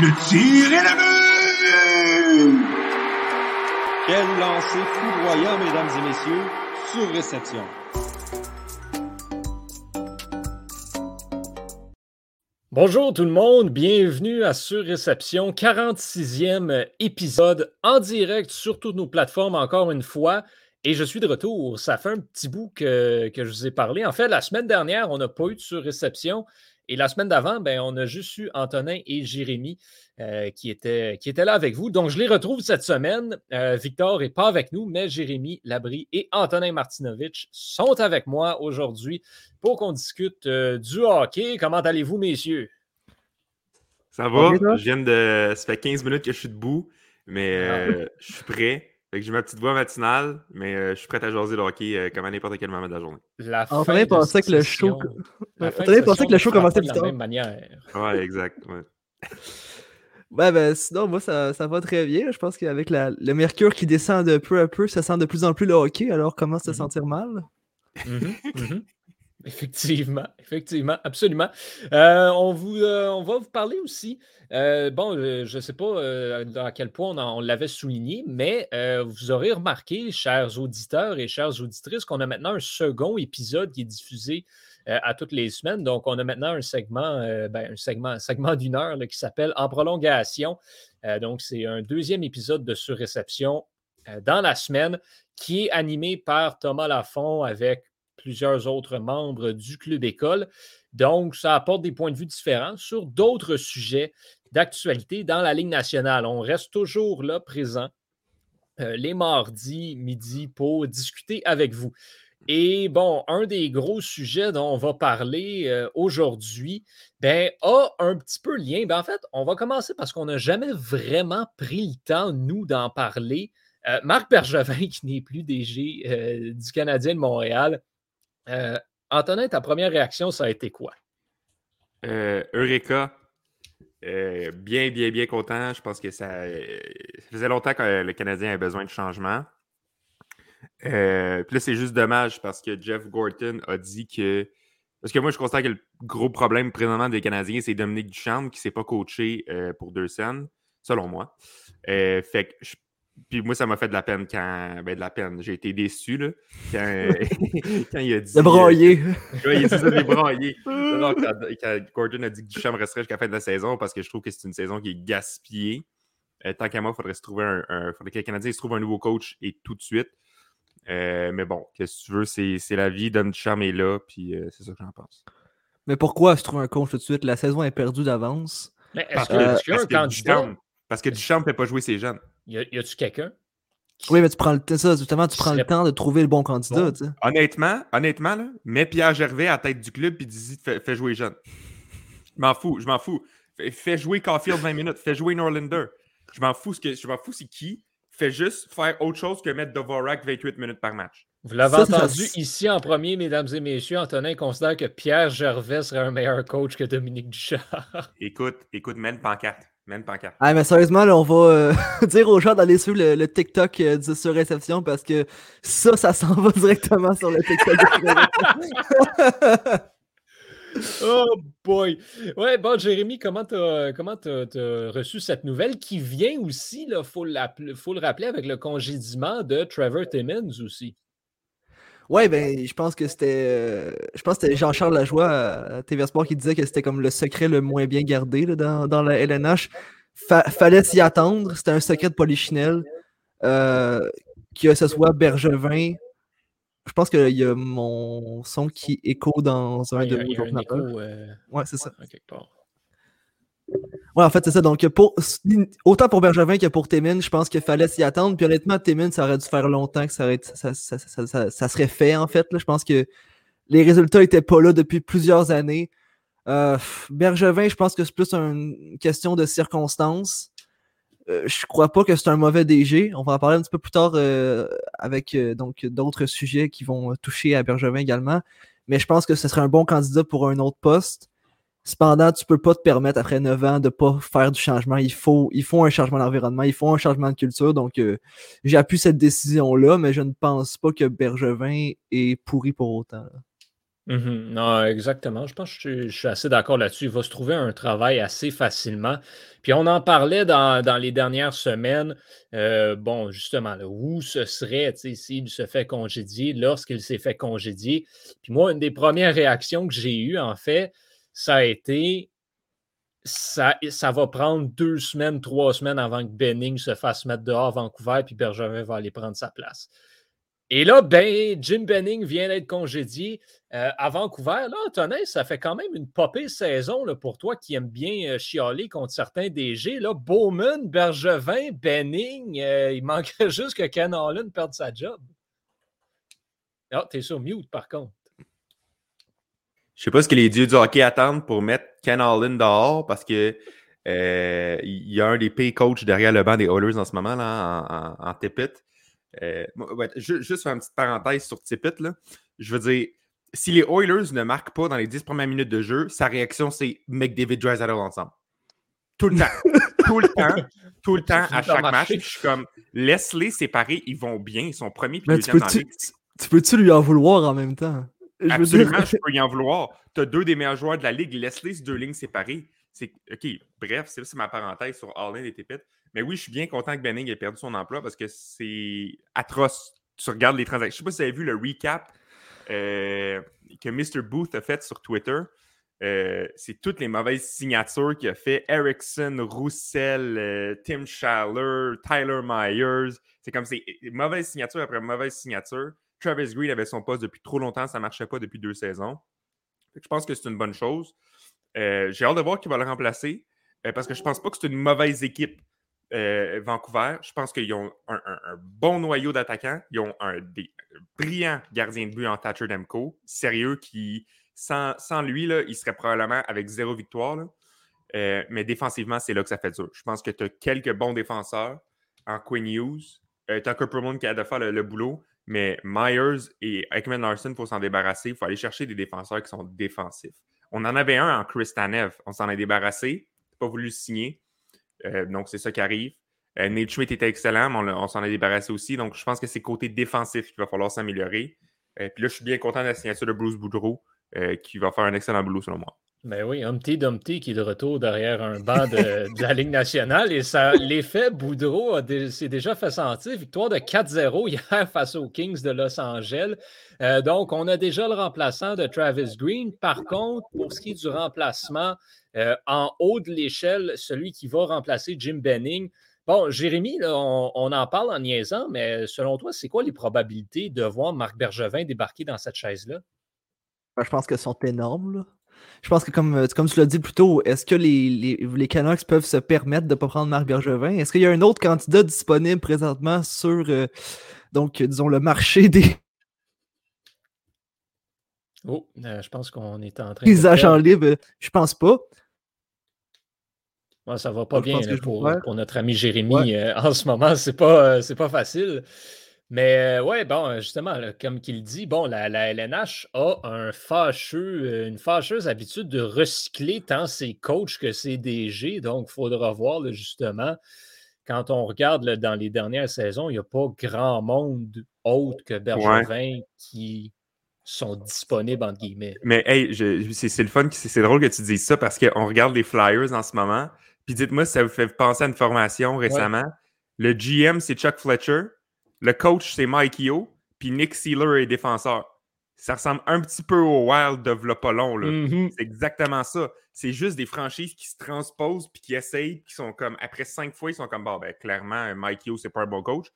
Le tir est la but! Quel lancer foudroyant, mesdames et messieurs, sur réception. Bonjour tout le monde, bienvenue à Surréception, 46e épisode en direct sur toutes nos plateformes encore une fois. Et je suis de retour. Ça fait un petit bout que, que je vous ai parlé. En fait, la semaine dernière, on n'a pas eu de surréception. Et la semaine d'avant, ben, on a juste eu Antonin et Jérémy euh, qui, étaient, qui étaient là avec vous. Donc, je les retrouve cette semaine. Euh, Victor n'est pas avec nous, mais Jérémy Labry et Antonin Martinovitch sont avec moi aujourd'hui pour qu'on discute euh, du hockey. Comment allez-vous, messieurs? Ça va? je viens de. Ça fait 15 minutes que je suis debout, mais ah. je suis prêt. J'ai ma petite voix matinale, mais je suis prêt à jaser le hockey comme à n'importe quel moment de la journée. La on pensait que le show. On pensait que le show commençait de la même manière. Ouais, exact. Ouais. ben, sinon, moi, ça, ça, va très bien. Je pense qu'avec le mercure qui descend de peu à peu, ça sent de plus en plus le hockey. Alors, comment se mm-hmm. sentir mal? Mm-hmm, mm-hmm. Effectivement, effectivement, absolument. Euh, on, vous, euh, va vous parler aussi. Euh, bon, je ne sais pas à quel point on, l'avait souligné, mais vous aurez remarqué, chers auditeurs et chères auditrices, qu'on a maintenant un second épisode qui est diffusé à toutes les semaines. Donc, on a maintenant un segment, ben, un segment, segment d'une heure qui s'appelle En prolongation. donc, c'est un deuxième épisode de Surréception dans la semaine qui est animé par Thomas Lafont avec plusieurs autres membres du club école. Donc, ça apporte des points de vue différents sur d'autres sujets d'actualité dans la Ligue nationale. On reste toujours là présent euh, les mardis midi pour discuter avec vous. Et bon, un des gros sujets dont on va parler euh, aujourd'hui ben, a un petit peu lien. Ben, en fait, on va commencer parce qu'on n'a jamais vraiment pris le temps, nous, d'en parler. Euh, Marc Bergevin, qui n'est plus DG du Canadien de Montréal, euh, Antonin, ta première réaction, ça a été quoi? Euh, Eureka. Euh, bien, bien, bien content. Je pense que ça, faisait longtemps que le Canadien avait besoin de changement. puis là, c'est juste dommage parce que Jeff Gorton a dit que. Parce que moi, je constate que le gros problème présentement des Canadiens, c'est Dominique Duchamp qui ne s'est pas coaché pour deux scènes, selon moi. fait que je puis moi, ça m'a fait de la peine quand. Ben, de la peine. J'ai été déçu, là. Quand, quand il a dit. Le broyer. oui, il a dit ça, les broyer. quand, Gordon a dit que Duchamp resterait jusqu'à la fin de la saison parce que je trouve que c'est une saison qui est gaspillée. Euh, tant qu'à moi, il faudrait se trouver un. faudrait que les Canadiens se trouvent un nouveau coach et tout de suite. Euh, mais bon, qu'est-ce que tu veux, c'est la vie. Dom Duchamp est là, puis euh, c'est ça que j'en pense. Mais pourquoi se trouver un coach tout de suite? La saison est perdue d'avance. Mais est-ce qu'il y a un candidat? Parce que Duchamp ne peut pas jouer ses jeunes. Y, a-tu quelqu'un? Oui, mais tu prends le temps, ça, justement, tu prends le temps de trouver le bon candidat. Honnêtement, honnêtement, là, mets Pierre Gervais à la tête du club et dis fais, jouer jeune. Je m'en fous, je m'en fous. Fais, jouer Caulfield 20 minutes, fais jouer Norlander. Je m'en fous, je m'en fous c'est qui. Fais juste faire autre chose que mettre Dvorak 28 minutes par match. Vous l'avez entendu ici en premier, mesdames et messieurs. Antonin considère que Pierre Gervais serait un meilleur coach que Dominique Duchard. Écoute, écoute, mène pancarte. Même pancarte. Ah, mais sérieusement, là, on va euh, dire aux gens d'aller suivre le, TikTok euh, de sur réception parce que ça, ça s'en va directement sur le TikTok. oh boy! Ouais, bon, Jérémy, comment tu as, reçu cette nouvelle qui vient aussi, il faut, faut, le rappeler, avec le congédiement de Trevor Timmons aussi? Ouais, ben, je pense que c'était. Euh, je pense c'était Jean-Charles Lajoie à TV Sport qui disait que c'était comme le secret le moins bien gardé dans, dans, la LNH. fallait s'y attendre. C'était un secret de Polichinelle. Euh, que ce soit Bergevin. Je pense qu'il y a mon son qui écho dans un de vos ordinateurs. Euh, ouais, c'est ça. Ouais, en fait, c'est ça. Donc, autant pour Bergevin que pour Témin, je pense qu'il fallait s'y attendre. Puis honnêtement, Témin, ça aurait dû faire longtemps que ça, serait fait, en fait. Là. Je pense que les résultats n'étaient pas là depuis plusieurs années. Euh, Bergevin, je pense que c'est plus une question de circonstances. Euh, je crois pas que c'est un mauvais DG. On va en parler un petit peu plus tard euh, avec donc d'autres sujets qui vont toucher à Bergevin également. Mais je pense que ce serait un bon candidat pour un autre poste. Cependant, tu peux pas te permettre après 9 ans de pas faire du changement. Il faut, il faut un changement d'environnement, il faut un changement de culture. Donc, euh, j'appuie cette décision-là, mais je ne pense pas que Bergevin est pourri pour autant. Mhm. Non, exactement. Je pense que je, suis- assez d'accord là-dessus. Il va se trouver un travail assez facilement. Puis on en parlait dans, dans les dernières semaines. Euh, bon, justement, où ce serait s'il se fait congédier, lorsqu'il s'est fait congédier. Puis moi, une des premières réactions que j'ai eues, en fait, ça a été ça, ça va prendre deux semaines, trois semaines avant que Benning se fasse mettre dehors à Vancouver, puis Bergevin va aller prendre sa place. Et là, ben, Jim Benning vient d'être congédié euh, à Vancouver. Là, Antonin, ça fait quand même une popée saison là, pour toi qui aime bien euh, chialer contre certains DG. Là, Bowman, Bergevin, Benning, euh, il manquerait juste que Ken Holland perde sa job. Ah, t'es sur mute par contre. Je sais pas ce que les dieux du hockey attendent pour mettre Ken Holland dehors parce que euh, il y a un des pay coachs derrière le banc des Oilers en ce moment, là, en, en, en Tippett. Euh, ouais, juste faire une petite parenthèse sur Tippett, là. Je veux dire, si les Oilers ne marquent pas dans les 10 premières minutes de jeu, sa réaction, c'est McDavid Drysdale ensemble. Tout le temps. tout le temps. Tout le temps, à chaque match. Je suis comme, laisse-les séparer, ils vont bien, ils sont premiers puis tu peux-tu lui en vouloir en même temps? Je Absolument, dire- je peux y en vouloir. Tu as deux des meilleurs joueurs de la ligue, laisse-les deux lignes séparées. C'est OK, bref, c'est ma parenthèse sur Allen et Tippett. Mais oui, je suis bien content que Benning ait perdu son emploi parce que c'est atroce. Tu regardes les transactions. Je sais pas si vous avez vu le recap euh, que Mr. Booth a fait sur Twitter. Euh, c'est toutes les mauvaises signatures qu'il a fait. Erickson, Roussel, euh, Tim Schaller, Tyler Myers. C'est comme c'est mauvaise signature après mauvaise signature. Travis Green avait son poste depuis trop longtemps, ça ne marchait pas depuis deux saisons. Je pense que c'est une bonne chose. Euh, J'ai hâte de voir qui va le remplacer euh, parce que je pense pas que c'est une mauvaise équipe, euh, Vancouver. Je pense qu'ils ont un, bon noyau d'attaquants. Ils ont un des brillants gardiens de but en Thatcher Demko. Sérieux, qui, sans, sans lui, là, il serait probablement avec zéro victoire. mais défensivement, c'est là que ça fait dur. Je pense que tu as quelques bons défenseurs en Quinn Hughes. Euh, Tucker Perlman qui a de faire le boulot. Mais Myers et Ekman Larson, il faut s'en débarrasser. Il faut aller chercher des défenseurs qui sont défensifs. On en avait un en Chris Tanev. On s'en est débarrassé. Pas voulu signer. Euh, donc, c'est ça qui arrive. Euh, Nate Schmidt était excellent, mais on s'en est débarrassé aussi. Donc, je pense que c'est côté défensif qu'il va falloir s'améliorer. Euh, puis là, je suis bien content de la signature de Bruce Boudreau, euh, qui va faire un excellent boulot, selon moi. Ben oui, Humpty Dumpty qui est de retour derrière un banc de, de la Ligue nationale. Et ça, l'effet Boudreau dé- s'est déjà fait sentir. Victoire de 4-0 hier face aux Kings de Los Angeles. Euh, donc, on a déjà le remplaçant de Travis Green. Par contre, pour ce qui est du remplacement, euh, en haut de l'échelle, celui qui va remplacer Jim Benning. Bon, Jérémy, là, on, on en parle en niaisant, mais selon toi, c'est quoi les probabilités de voir Marc Bergevin débarquer dans cette chaise-là? Ben, je pense qu'elles sont énormes. là. Je pense que, comme, euh, comme tu l'as dit plus tôt, est-ce que les, les, les Canucks peuvent se permettre de ne pas prendre Marc Bergevin? Est-ce qu'il y a un autre candidat disponible présentement sur, euh, donc, disons, le marché des, Oh, euh, je pense qu'on est en train des de agents perdre. libres? Je pense pas. Ouais, ça va pas bien là, pour, pour notre ami Jérémy Ouais. euh, en ce moment. C'est pas, euh, pas facile. Mais euh, ouais, bon, euh, justement, là, comme qu'il dit, bon, la, la LNH a un fâcheux, euh, une fâcheuse habitude de recycler tant ses coachs que ses DG. Donc, il faudra voir là, justement. Quand on regarde là, dans les dernières saisons, il n'y a pas grand monde autre que Bergevin qui sont disponibles, entre guillemets. Mais hey, c'est c'est le fun, c'est c'est drôle que tu dises ça parce qu'on regarde les Flyers en ce moment. Puis dites-moi si ça vous fait penser à une formation récemment. Le GM, c'est Chuck Fletcher. Le coach, c'est Mike Yo. Puis Nick Sealer est défenseur. Ça ressemble un petit peu au Wild de là. Mhm. C'est exactement ça. C'est juste des franchises qui se transposent puis qui essayent, qui sont comme, après cinq fois, ils sont comme, bon, ben, clairement, Mike Yo, c'est pas un bon coach.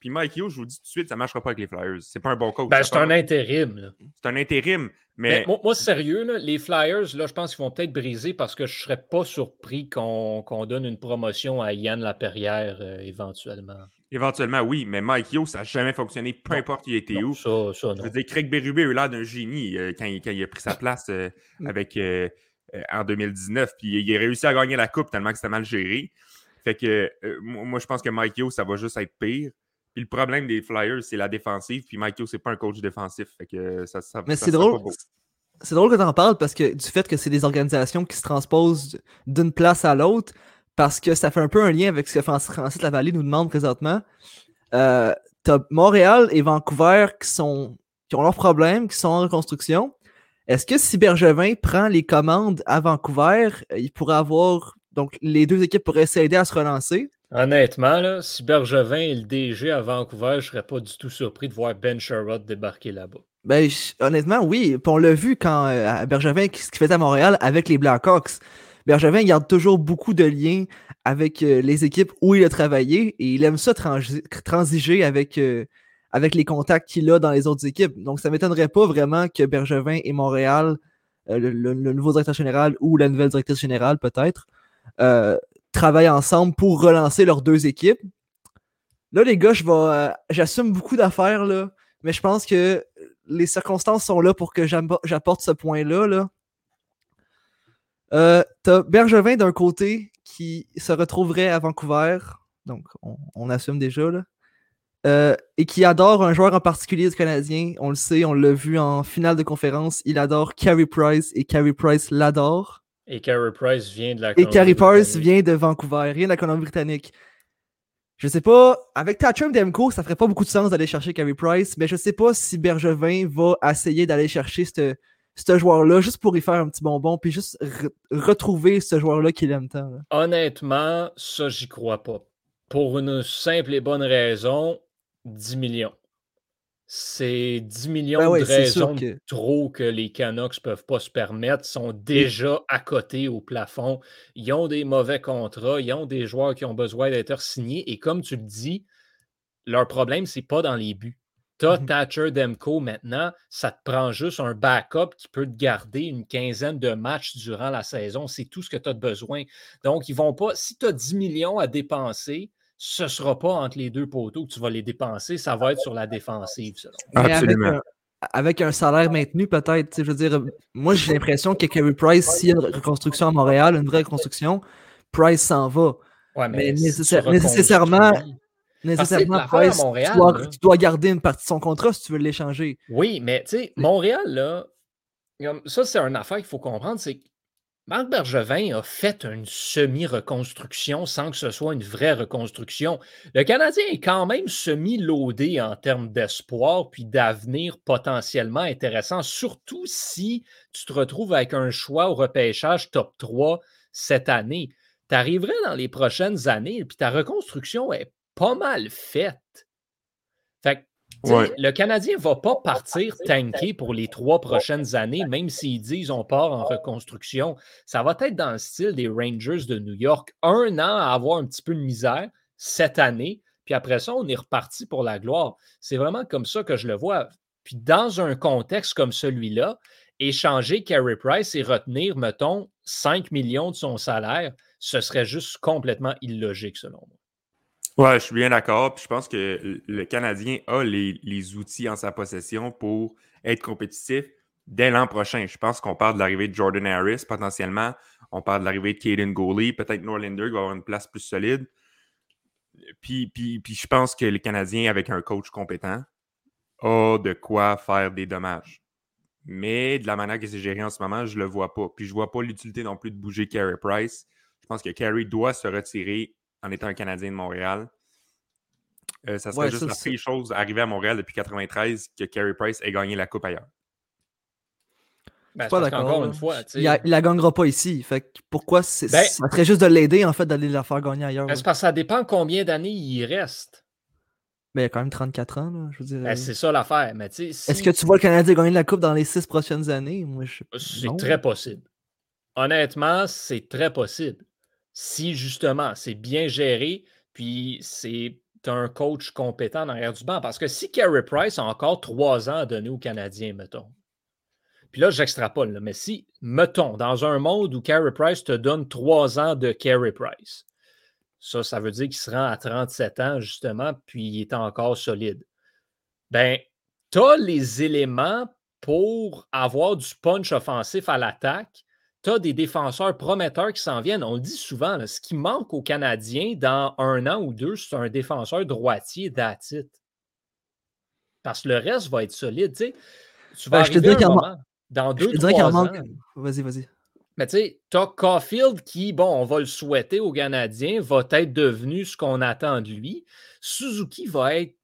Puis Mike Yo, je vous dis tout de suite, ça marchera pas avec les Flyers. C'est pas un bon coach. Ben, c'est un intérim. c'est un intérim. Mais Mais moi, moi, sérieux, là, les Flyers, là, je pense qu'ils vont peut-être briser parce que je ne serais pas surpris qu'on qu'on donne une promotion à Yann Laperrière euh, éventuellement. Éventuellement, oui. Mais Mike Yo, ça n'a jamais fonctionné, peu Non. importe il était Non, où. ça, ça, Je veux dire, Craig Berube a eu l'air d'un génie euh, quand, il, quand il a pris sa place euh, Mm. avec, euh, en 2019. Puis il a réussi à gagner la coupe tellement que c'était mal géré. Fait que euh, moi, je pense que Mike Yo, ça va juste être pire. Puis le problème des Flyers, c'est la défensive. Puis Mike Yo, c'est pas un coach défensif. Fait que ça, ça Mais ça c'est drôle. pas beau. c'est drôle que tu en parles parce que du fait que c'est des organisations qui se transposent d'une place à l'autre, parce que ça fait un peu un lien avec ce que Francis Lavallée nous demande présentement. Euh, t'as Montréal et Vancouver qui, sont, qui ont leurs problèmes, qui sont en reconstruction. Est-ce que si Bergevin prend les commandes à Vancouver, euh, il pourrait avoir. Donc, les deux équipes pourraient s'aider à se relancer? Honnêtement, là, si Bergevin est le DG à Vancouver, je serais pas du tout surpris de voir Ben Sherrod débarquer là-bas. Ben, honnêtement, oui. on l'a vu quand euh, Bergevin, ce qu'il faisait à Montréal avec les Blackhawks. Bergevin garde toujours beaucoup de liens avec euh, les équipes où il a travaillé et il aime ça transiger avec, euh, avec les contacts qu'il a dans les autres équipes. Donc, ça ne m'étonnerait pas vraiment que Bergevin et Montréal, le, nouveau directeur général ou la nouvelle directrice générale peut-être, travaillent ensemble pour relancer leurs deux équipes. Là, les gars, j'assume beaucoup d'affaires, mais je pense que les circonstances sont là pour que j'apporte ce point-là. Là. Euh, T'as Bergevin d'un côté qui se retrouverait à Vancouver, donc on, assume déjà, là. Euh, et qui adore un joueur en particulier du Canadien. On le sait, on l'a vu en finale de conférence. Il adore Carey Price et Carey Price l'adore. Et Carey Price vient de la Et Carey Price vient de Vancouver, rien de la Colombie-Britannique. Je sais pas, avec Tatchum Demko, ça ferait pas beaucoup de sens d'aller chercher Carey Price, mais je sais pas si Bergevin va essayer d'aller chercher ce joueur-là juste pour y faire un petit bonbon, puis juste retrouver ce joueur-là qu'il aime tant. Honnêtement, ça, j'y crois pas. Pour une simple et bonne raison, 10 millions c'est 10 millions ben de raisons trop que les Canucks ne peuvent pas se permettre, sont déjà à côté au plafond. Ils ont des mauvais contrats, ils ont des joueurs qui ont besoin d'être signés. Et comme tu le dis, leur problème, c'est pas dans les buts. Tu as mmh Thatcher Demko maintenant, ça te prend juste un backup qui peut te garder une quinzaine de matchs durant la saison. C'est tout ce que tu as besoin. Donc, ils vont pas. Si tu as 10 millions à dépenser, ce ne sera pas entre les deux poteaux que tu vas les dépenser, ça va être sur la défensive. Absolument. Avec un, salaire maintenu, peut-être. Je veux dire, moi, j'ai l'impression que Kerry Price, s'il y a une reconstruction à Montréal, une vraie reconstruction, Price s'en va. mais, nécessairement, nécessairement Price, tu, dois, garder une partie de son contrat si tu veux l'échanger. Oui, mais tu sais, Montréal, là, ça, c'est une affaire qu'il faut comprendre, c'est Marc Bergevin a fait une semi-reconstruction sans que ce soit une vraie reconstruction. Le Canadien est quand même semi-loadé en termes d'espoir puis d'avenir potentiellement intéressant, surtout si tu te retrouves avec un choix au repêchage top 3 cette année. Tu arriverais dans les prochaines années puis ta reconstruction est pas mal faite. Fait le Canadien ne va pas partir tanker pour les trois prochaines années, même s'ils disent on part en reconstruction. Ça va être dans le style des Rangers de New York. Un an à avoir un petit peu de misère cette année, puis après ça, on est reparti pour la gloire. C'est vraiment comme ça que je le vois. Puis dans un contexte comme celui-là, échanger Carey Price et retenir, mettons, 5 millions de son salaire, ce serait juste complètement illogique selon moi. Ouais, je suis bien d'accord. Puis je pense que le Canadien a les, outils en sa possession pour être compétitif dès l'an prochain. Je pense qu'on parle de l'arrivée de Jordan Harris potentiellement. On parle de l'arrivée de Caden Gooley. Peut-être Norlander va avoir une place plus solide. Puis, puis, puis je pense que le Canadien, avec un coach compétent, a de quoi faire des dommages. Mais de la manière que c'est géré en ce moment, je ne le vois pas. Puis je ne vois pas l'utilité non plus de bouger Carey Price. Je pense que Carey doit se retirer en étant un Canadien de Montréal. Euh, ça serait juste la pire chose arrivée à Montréal depuis 93 que Carey Price ait gagné la Coupe ailleurs. Ben, pas d'accord. une fois, il, ne la gagnera pas ici. Fait pourquoi c'est, ben ça serait juste de l'aider en fait d'aller la faire gagner ailleurs. Ben, parce que ça dépend combien d'années il reste. Mais il y a quand même 34 ans, là, je veux dire. c'est ça l'affaire. Mais Est-ce que tu vois le Canadien gagner la Coupe dans les six prochaines années? Moi, je... C'est très possible. Honnêtement, c'est très possible si justement c'est bien géré, puis c'est un coach compétent derrière du banc. Parce que si Carey Price a encore trois ans à donner aux Canadiens, mettons, puis là, j'extrapole, mais si, mettons, dans un monde où Carey Price te donne trois ans de Carey Price, ça, ça veut dire qu'il se rend à 37 ans, justement, puis il est encore solide. Ben, tu as les éléments pour avoir du punch offensif à l'attaque tu as des défenseurs prometteurs qui s'en viennent. On le dit souvent, ce qui manque aux Canadiens dans un an ou deux, c'est un défenseur droitier d'attitude. Parce que le reste va être solide. Tu, vas ben, je te dis dans Je deux, te dirais qu'il trois ans. manque. Vas-y, vas-y. Mais tu sais, t'as Caulfield qui, bon, on va le souhaiter aux Canadiens, va être devenu ce qu'on attend de lui. Suzuki va être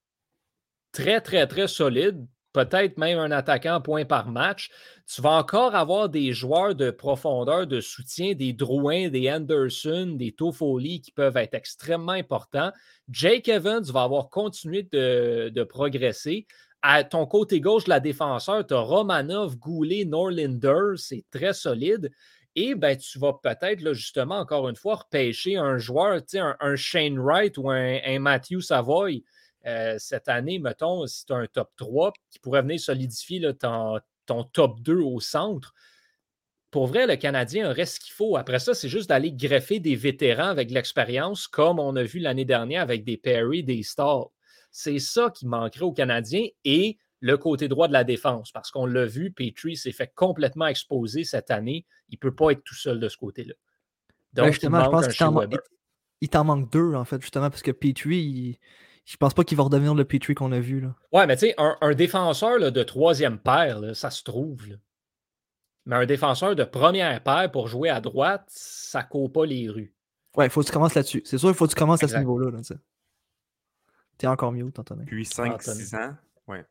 très, très, très solide. Peut-être même un attaquant point par match. Tu vas encore avoir des joueurs de profondeur, de soutien, des Drouin, des Anderson, des Toffoli qui peuvent être extrêmement importants. Jake Evans va avoir continué de, progresser. À ton côté gauche la défenseur, tu as Romanov, Goulet, Norlinder, c'est très solide. Et ben, tu vas peut-être, justement, encore une fois, repêcher un joueur, un, un Shane Wright ou un Matthew Savoy euh, cette année, mettons, si tu as un top 3 qui pourrait venir solidifier là, ton, ton top 2 au centre. Pour vrai, le Canadien aurait ce qu'il faut. Après ça, c'est juste d'aller greffer des vétérans avec de l'expérience, comme on a vu l'année dernière avec des Perry, des Stars. C'est ça qui manquerait aux Canadiens et le côté droit de la défense. Parce qu'on l'a vu, Petrie s'est fait complètement exposer cette année. Il ne peut pas être tout seul de ce côté-là. Donc, Ouais, il justement, je pense qu'il t'en manque deux, en fait, justement, parce que Petrie, il- je pense pas qu'il va redevenir le Petrie qu'on a vu. Là. Ouais, mais tu sais, un, un défenseur là, de troisième paire, là, ça se trouve. là. Mais un défenseur de première paire pour jouer à droite, ça court pas les rues. Ouais, il faut que tu commences là-dessus. C'est sûr, il faut que tu commences à ce niveau-là. Là, tu sais. T'es encore mieux, Anthony. 5-6 ans. Ouais.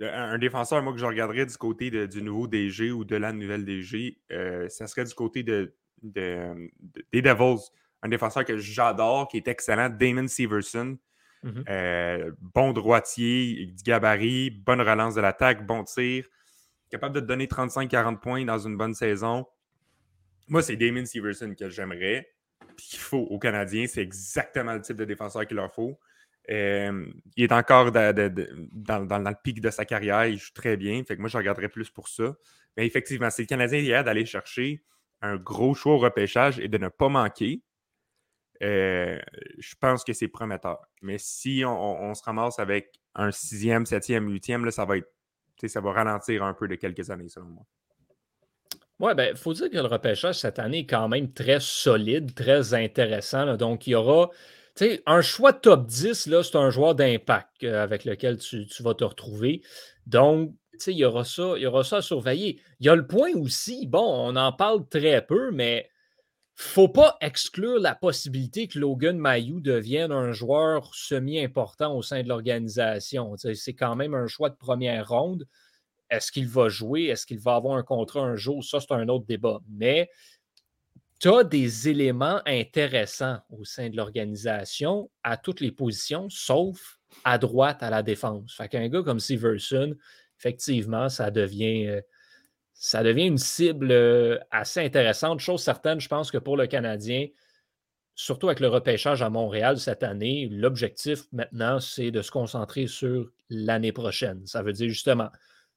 Un un défenseur, moi, que je regarderais du côté de- du nouveau DG ou de la nouvelle DG, euh, ça serait du côté de, de- de- des Devils. Un défenseur que j'adore, qui est excellent, Damon Severson. Mhm. Euh, bon droitier, du gabarit, bonne relance de l'attaque, bon tir, capable de te donner 35-40 points dans une bonne saison. Moi, c'est Damon Severson que j'aimerais, puis qu'il faut aux Canadiens. C'est exactement le type de défenseur qu'il leur faut. Euh, il est encore de- de- de- dans, dans- dans le pic de sa carrière, il joue très bien. Fait que moi, je regarderais plus pour ça. Mais effectivement, c'est le Canadien hier d'aller chercher un gros choix au repêchage et de ne pas manquer. Euh, je pense que c'est prometteur. Mais si on, se ramasse avec un sixième, septième, huitième, là, ça va être. Ça va ralentir un peu de quelques années, selon moi. Ouais, ben, il faut dire que le repêchage cette année est quand même très solide, très intéressant. Donc, il y aura. Un choix top 10, là, c'est un joueur d'impact euh, avec lequel tu, vas te retrouver. Donc, il y aura ça, il y aura ça à surveiller. Il y a le point aussi, bon, on en parle très peu, mais faut pas exclure la possibilité que Logan Mayou devienne un joueur semi-important au sein de l'organisation. C'est quand même un choix de première ronde. Est-ce qu'il va jouer? Est-ce qu'il va avoir un contrat un jour? Ça, c'est un autre débat. Mais tu as des éléments intéressants au sein de l'organisation à toutes les positions, sauf à droite à la défense. Fait qu'un gars comme Severson, effectivement, ça devient, euh, ça devient une cible euh, assez intéressante. Chose certaine, je pense que pour le Canadien, surtout avec le repêchage à Montréal cette année, l'objectif maintenant, c'est de se concentrer sur l'année prochaine. Ça veut dire justement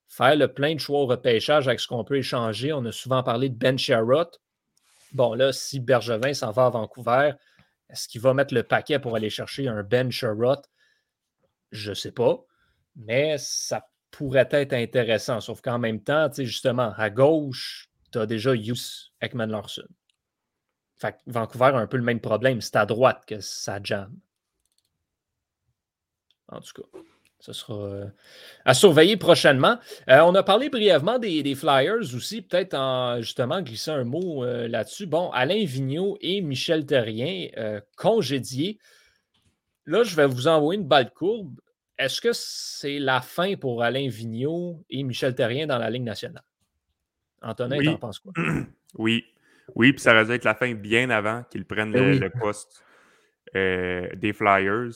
faire le plein de choix au repêchage avec ce qu'on peut échanger. On a souvent parlé de Ben Sherrod. Bon, là, si Bergevin s'en va à Vancouver, est-ce qu'il va mettre le paquet pour aller chercher un Ben Sherrod? Je ne sais pas. Mais ça pourrait être intéressant. Sauf qu'en même temps, tu justement, à gauche, tu as déjà Hughes Ekman Larson. Fait que Vancouver a un peu le même problème. C'est à droite que ça jamme. En tout cas, ce sera euh, à surveiller prochainement. Euh, on a parlé brièvement des, Flyers aussi, peut-être en justement glissant un mot euh, là-dessus. Bon, Alain Vigneault et Michel Terrien congédiés. Là, je vais vous envoyer une balle courbe. Est-ce que c'est la fin pour Alain Vigneault et Michel Terrien dans la Ligue nationale? Antonin, Oui. t'en penses quoi? Oui. Oui, puis ça aurait dû être la fin bien avant qu'ils prennent Ben le, oui. le poste euh, des Flyers.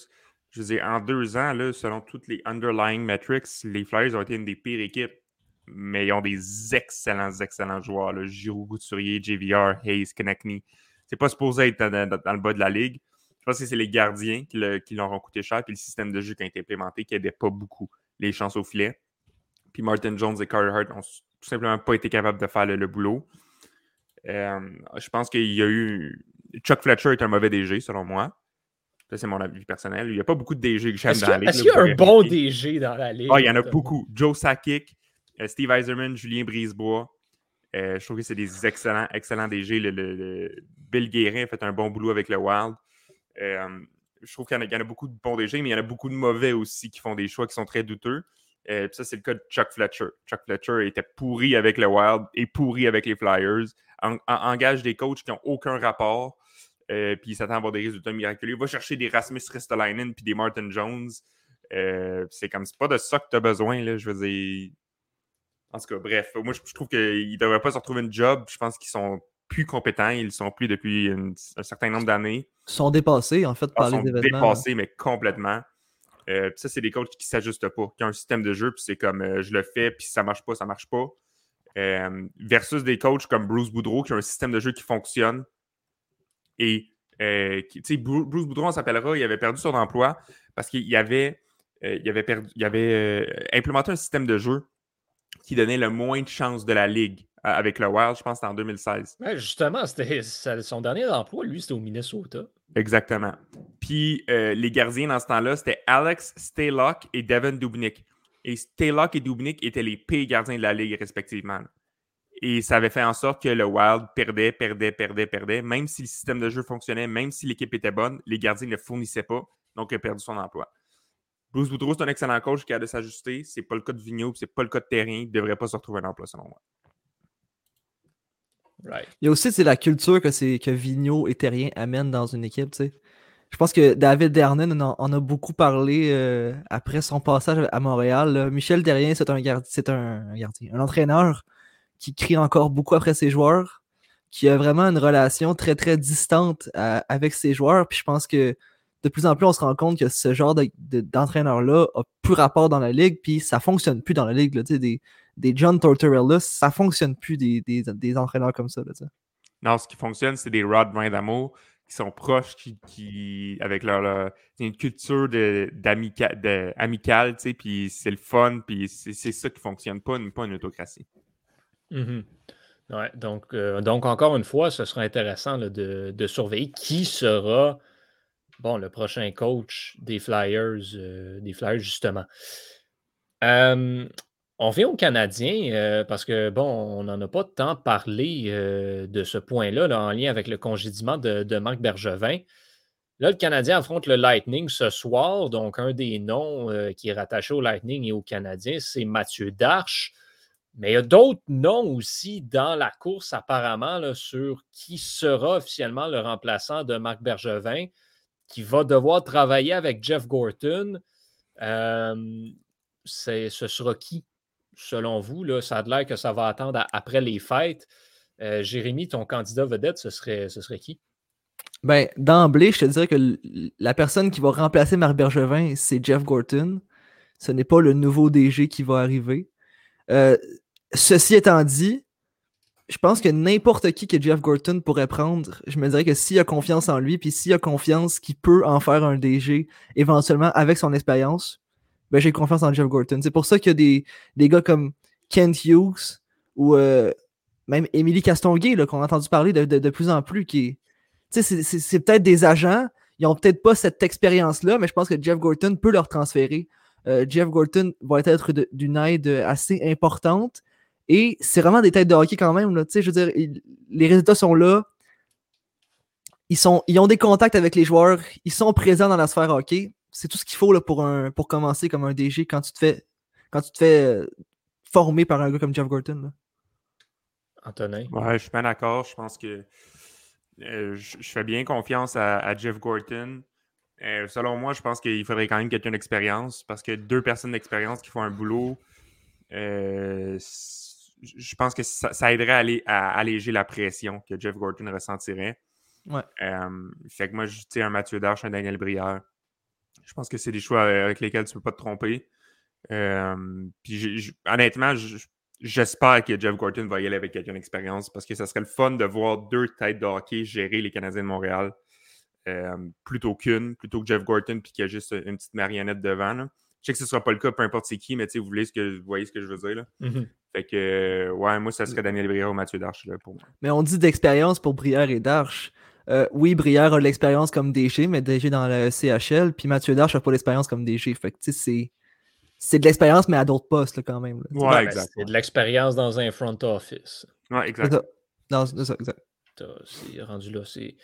Je veux dire, en deux ans, là, selon toutes les underlying metrics, les Flyers ont été une des pires équipes. Mais ils ont des excellents, excellents joueurs. Là. Giroud, Couturier, JVR, Hayes, Konechny. C'est pas supposé être dans, dans- dans le bas de la ligue. Je pense que c'est les gardiens qui, le- qui leur ont coûté cher, puis le système de jeu qui a été implémenté qui n'aidait pas beaucoup les chances au filet. Puis Martin Jones et Carter Hart n'ont tout simplement pas été capables de faire le, le boulot. Euh, je pense qu'il y a eu. Chuck Fletcher est un mauvais DG, selon moi. Ça, c'est mon avis personnel. Il n'y a pas beaucoup de DG que j'aime dans la ligue. est-ce qu'il y a un bon. DG dans la Ligue? Ah, il y en a beaucoup. Joe Sakic, euh, Steve Eiserman, Julien Brisebois. Euh, je trouve que c'est des excellents, excellents DG. Le, le- le- Bill Guérin a fait un bon boulot avec le Wild. Je trouve qu'il y, en a- beaucoup de bons DG, mais il y en a beaucoup de mauvais aussi qui font des choix qui sont très douteux. Ça, c'est le cas de Chuck Fletcher. Chuck Fletcher était pourri avec le Wild et pourri avec les Flyers. En- en- engage des coachs qui n'ont aucun rapport. puis il s'attend à avoir des résultats miraculeux. Il va chercher des Rasmus Ristolainen puis des Martin Jones. Euh, c'est comme, c'est pas de ça que tu as besoin, là, je veux dire. En tout cas, bref, moi, je, je trouve qu'ils ne devraient pas se retrouver une job. Je pense qu'ils sont plus compétents. Ils le sont plus depuis une- un certain nombre d'années. Ils sont dépassés, en fait, Ils par les sont événements. dépassés, mais complètement. Euh, ça, c'est des coachs qui ne s'ajustent pas, qui ont un système de jeu, puis c'est comme euh, je le fais, puis si ça marche pas, ça marche pas. Euh, versus des coachs comme Bruce Boudreau qui ont un système de jeu qui fonctionne. Et, qui- tu sais, Bru- Bruce Boudreau, on s'appellera, il avait perdu son emploi parce qu'il avait, il avait, perdu, il avait implémenté un système de jeu qui donnait le moins de chances de la ligue avec le Wild, je pense que c'était en 2016. Ouais, justement, c'était son dernier emploi, lui, c'était au Minnesota. Exactement. Puis euh, les gardiens dans ce temps-là, c'était Alex Staylock et Devin Dubnik. Et Staylock et Dubnik étaient les pires gardiens de la ligue, respectivement. Et ça avait fait en sorte que le Wild perdait, perdait, perdait, perdait. Même si le système de jeu fonctionnait, même si l'équipe était bonne, les gardiens ne fournissaient pas. Donc, il a perdu son emploi. Bruce Boudreau, c'est un excellent coach qui a de s'ajuster. C'est pas le cas de Vigneault, c'est pas le cas de Terrain. Il ne devrait pas se retrouver un emploi, selon moi. Right. Il y a aussi la culture que, c'est, que Vigneault et Terrien amènent dans une équipe. Je pense que David Dernen en, en a beaucoup parlé euh, après son passage à Montréal. Michel Terrien, c'est un, gard- c'est un, gardien, un entraîneur qui crie encore beaucoup après ses joueurs, qui a vraiment une relation très très distante avec ses joueurs. Puis je pense que de plus en plus, on se rend compte que ce genre de- de- d'entraîneur-là a plus rapport dans la ligue, puis ça fonctionne plus dans la ligue. Des John Tortorella, ça fonctionne plus des, des, des entraîneurs comme ça. là. Non, ce qui fonctionne, c'est des Rod Brindamo qui sont proches, qui, qui avec leur, une culture de, d'amica- de- amicale, tu sais, puis c'est le fun, puis c'est, c'est ça qui fonctionne, pas une, pas une autocratie. Mhm. Ouais, donc, euh, donc, encore une fois, ce sera intéressant là, de, de surveiller qui sera bon, le prochain coach des Flyers, euh, des Flyers justement. Euh, on vient aux Canadiens euh, parce que, bon, on n'en a pas tant parlé euh, de ce point-là là, en lien avec le congédiement de, Marc Bergevin. Là, le Canadien affronte le Lightning ce soir. Donc, un des noms euh, qui est rattaché au Lightning et aux Canadiens, c'est Mathieu Darche. Mais il y a d'autres noms aussi dans la course, apparemment, là, sur qui sera officiellement le remplaçant de Marc Bergevin, qui va devoir travailler avec Jeff Gorton. Ce sera qui, selon vous? Là? Ça a l'air que ça va attendre après les fêtes. Euh, Jérémy, ton candidat vedette, ce serait, ce serait qui? Ben, d'emblée, je te dirais que la personne qui va remplacer Marc Bergevin, c'est Jeff Gorton. Ce n'est pas le nouveau DG qui va arriver. Euh, ceci étant dit, je pense que n'importe qui que Jeff Gorton pourrait prendre, je me dirais que s'il a confiance en lui, puis s'il a confiance qu'il peut en faire un DG éventuellement avec son expérience, ben j'ai confiance en Jeff Gorton. C'est pour ça qu'il y a des, des gars comme Kent Hughes ou euh, même Émilie Castonguay qu'on a entendu parler de, de- de plus en plus, qui c'est- peut-être des agents, ils n'ont peut-être pas cette expérience-là, mais je pense que Jeff Gorton peut leur transférer. Euh, Jeff Gorton va être d'une aide assez importante et c'est vraiment des têtes de hockey quand même. Là, je veux dire, les résultats sont là. Ils, sont, ils ont des contacts avec les joueurs, ils sont présents dans la sphère hockey. C'est tout ce qu'il faut là, pour, un, pour commencer comme un DG quand tu te fais, quand tu te fais euh, former par un gars comme Jeff Gorton. là. Antonin? Ouais, je suis bien d'accord. Je pense que euh, je, je fais bien confiance à, à Jeff Gorton. Euh, selon moi, je pense qu'il faudrait quand même quelqu'un d'expérience parce que deux personnes d'expérience qui font un boulot, euh, je pense que ça, ça aiderait à, aller- à alléger la pression que Jeff Gorton ressentirait. Ouais. Euh, fait que moi, je un Mathieu Darche, un Daniel Brière. Je pense que c'est des choix euh, avec lesquels tu ne peux pas te tromper. Euh, puis honnêtement, je- j'espère que Jeff Gorton va y aller avec quelqu'un d'expérience parce que ça serait le fun de voir deux têtes de hockey gérer les Canadiens de Montréal euh, plutôt qu'une, plutôt que Jeff Gorton puis qu'il y a juste une petite marionnette devant. là. Je sais que ce ne sera pas le cas, peu importe c'est qui, mais tu sais, vous, voulez ce que, vous voyez ce que je veux dire. Là. Mhm. Fait que, ouais, moi, ça serait Daniel Brière ou Mathieu Darche là, pour moi. Mais on dit d'expérience pour Brière et Darche. Euh, oui, Brière a de l'expérience comme DG, mais DG dans la CHL, puis Mathieu Darche n'a pas l'expérience comme DG. Fait que, tu sais, c'est, c'est de l'expérience, mais à d'autres postes, là, quand même. là. Ouais, ben, exact. c'est de l'expérience dans un front office. Ouais, exact. c'est ça, exact. t'as- c'est rendu là. C'est...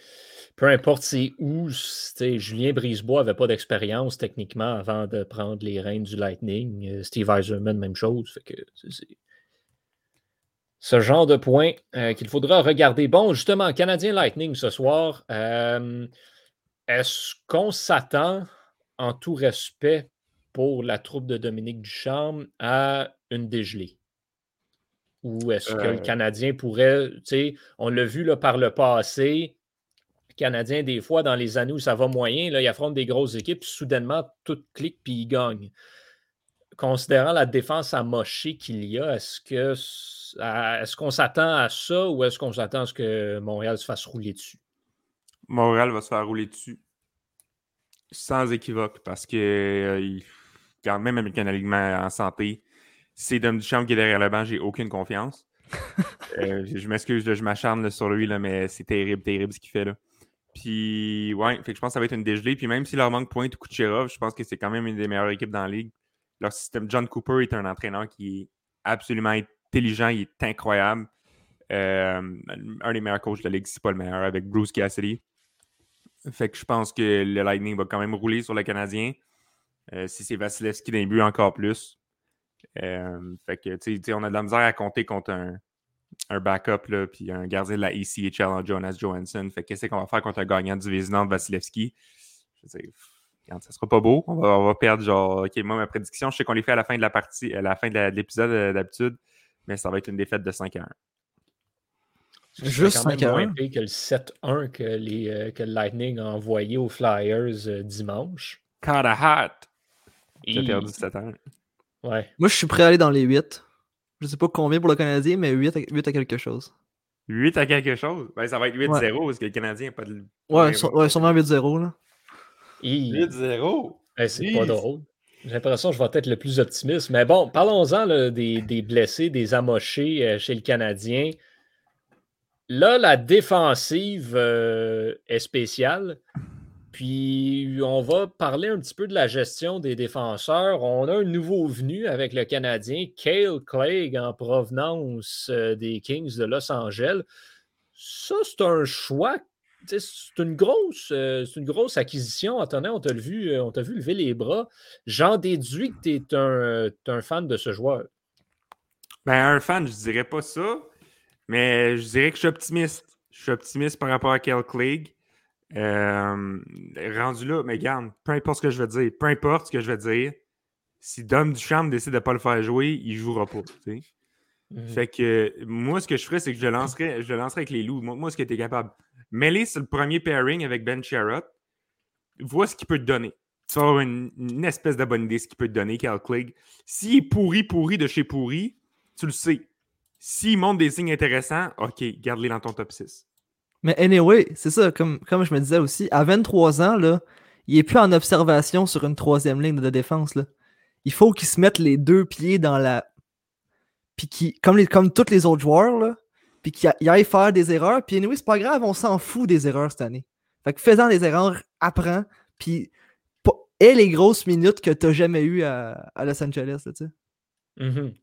Peu importe c'est où, Julien Brisebois n'avait pas d'expérience techniquement avant de prendre les rênes du Lightning. Euh, Steve Eiserman, même chose. Fait que c'est ce genre de point euh, qu'il faudra regarder. Bon, justement, Canadien Lightning ce soir. euh, est-ce qu'on s'attend, en tout respect pour la troupe de Dominique Ducharme, à une dégelée? Ou est-ce que le Euh. Canadien pourrait, tu sais, on l'a vu là, par le passé, le Canadien, des fois, dans les années où ça va moyen, là, il affronte des grosses équipes, soudainement, tout clique, puis il gagne. Considérant la défense amochée qu'il y a, est-ce que est-ce qu'on s'attend à ça ou est-ce qu'on s'attend à ce que Montréal se fasse rouler dessus? Montréal va se faire rouler dessus. Sans équivoque, parce que euh, il- quand même avec un alignement en santé, c'est Dom Duchamp qui est derrière le banc, j'ai aucune confiance. Euh, je je m'excuse, je m'acharne sur lui, là, mais c'est terrible, terrible ce qu'il fait. Là. Puis, ouais, fait que je pense que ça va être une dégelée. Puis même s'il leur manque Pointe ou Kucherov, je pense que c'est quand même une des meilleures équipes dans la ligue. Leur système, John Cooper est un entraîneur qui est absolument intelligent, il est incroyable. Euh, un des meilleurs coachs de la ligue, si pas le meilleur, avec Bruce Cassidy. Fait que je pense que le Lightning va quand même rouler sur le Canadien. Euh, si c'est Vasilevski d'un but, encore plus. Euh, fait que, tu sais- on a de la misère à compter contre un, un backup, puis un gardien de la ECHL en Jonas Johansson. Fait que qu'est-ce qu'on va faire contre un gagnant du Vézina de Vasilevski? Je veux dire, regarde, ça sera pas beau. On va, on va perdre, genre, OK, moi, ma prédiction, je sais qu'on les fait à la fin de la partie, à la fin de l'épisode euh, d'habitude, mais ça va être une défaite de 5 à 1. C'est Juste quand même 5 à moins 1. pire que le 7-1 que, les, euh, que le Lightning a envoyé aux Flyers euh, dimanche. Kinda hot! J'ai Et- perdu 7 ans. Ouais. Moi, je suis prêt à aller dans les 8. Je sais pas combien pour le Canadien, mais 8 à, 8 à quelque chose. 8 à quelque chose? Ben, ça va être 8-0 parce que le Canadien n'a pas de. Ouais, sur- ouais, sûrement 8-0. Là. Et- 8-0? Eh, c'est pas drôle. J'ai l'impression que je vais être le plus optimiste. Mais bon, parlons-en des blessés, des amochés euh, chez le Canadien. Là, la défensive euh, est spéciale. Puis, on va parler un petit peu de la gestion des défenseurs. On a un nouveau venu avec le Canadien, Cale Clegg, en provenance euh, des Kings de Los Angeles. Ça, c'est un choix. C'est une, grosse, euh, c'est une grosse acquisition. Antonin, on t'a vu, euh, on t'a vu lever les bras. J'en déduis que tu es un, euh, un fan de ce joueur. Ben, un fan, je dirais pas ça, mais je dirais que je suis optimiste. Je suis optimiste par rapport à Kel Clegg. Euh, rendu là, mais garde, peu importe ce que je vais dire, peu importe ce que je vais dire, si Dom Duchamp décide de ne pas le faire jouer, il ne jouera pas. Mhm. Fait que moi, ce que je ferais, c'est que je le lancerais, je lancerais avec les loups. Moi, moi ce que tu es capable. Mêler sur le premier pairing avec Ben Sherrod, vois ce qu'il peut te donner. Tu vas avoir une, espèce de bonne idée ce qu'il peut te donner, Cal Clegg. S'il est pourri, pourri de chez pourri, tu le sais. S'il montre des signes intéressants, OK, garde-les dans ton top 6. Mais anyway, c'est ça, comme, comme je me disais aussi, à 23 ans, là, il est plus en observation sur une troisième ligne de défense. Là. Il faut qu'il se mette les deux pieds dans la. Puis qu'il, comme, comme tous les autres joueurs, là, puis qu'il aille faire des erreurs. Puis anyway, c'est pas grave, on s'en fout des erreurs cette année. Fait que faisant des erreurs, apprends, puis aie les grosses minutes que t'as jamais eues à, à Los Angeles, tu sais. Mhm.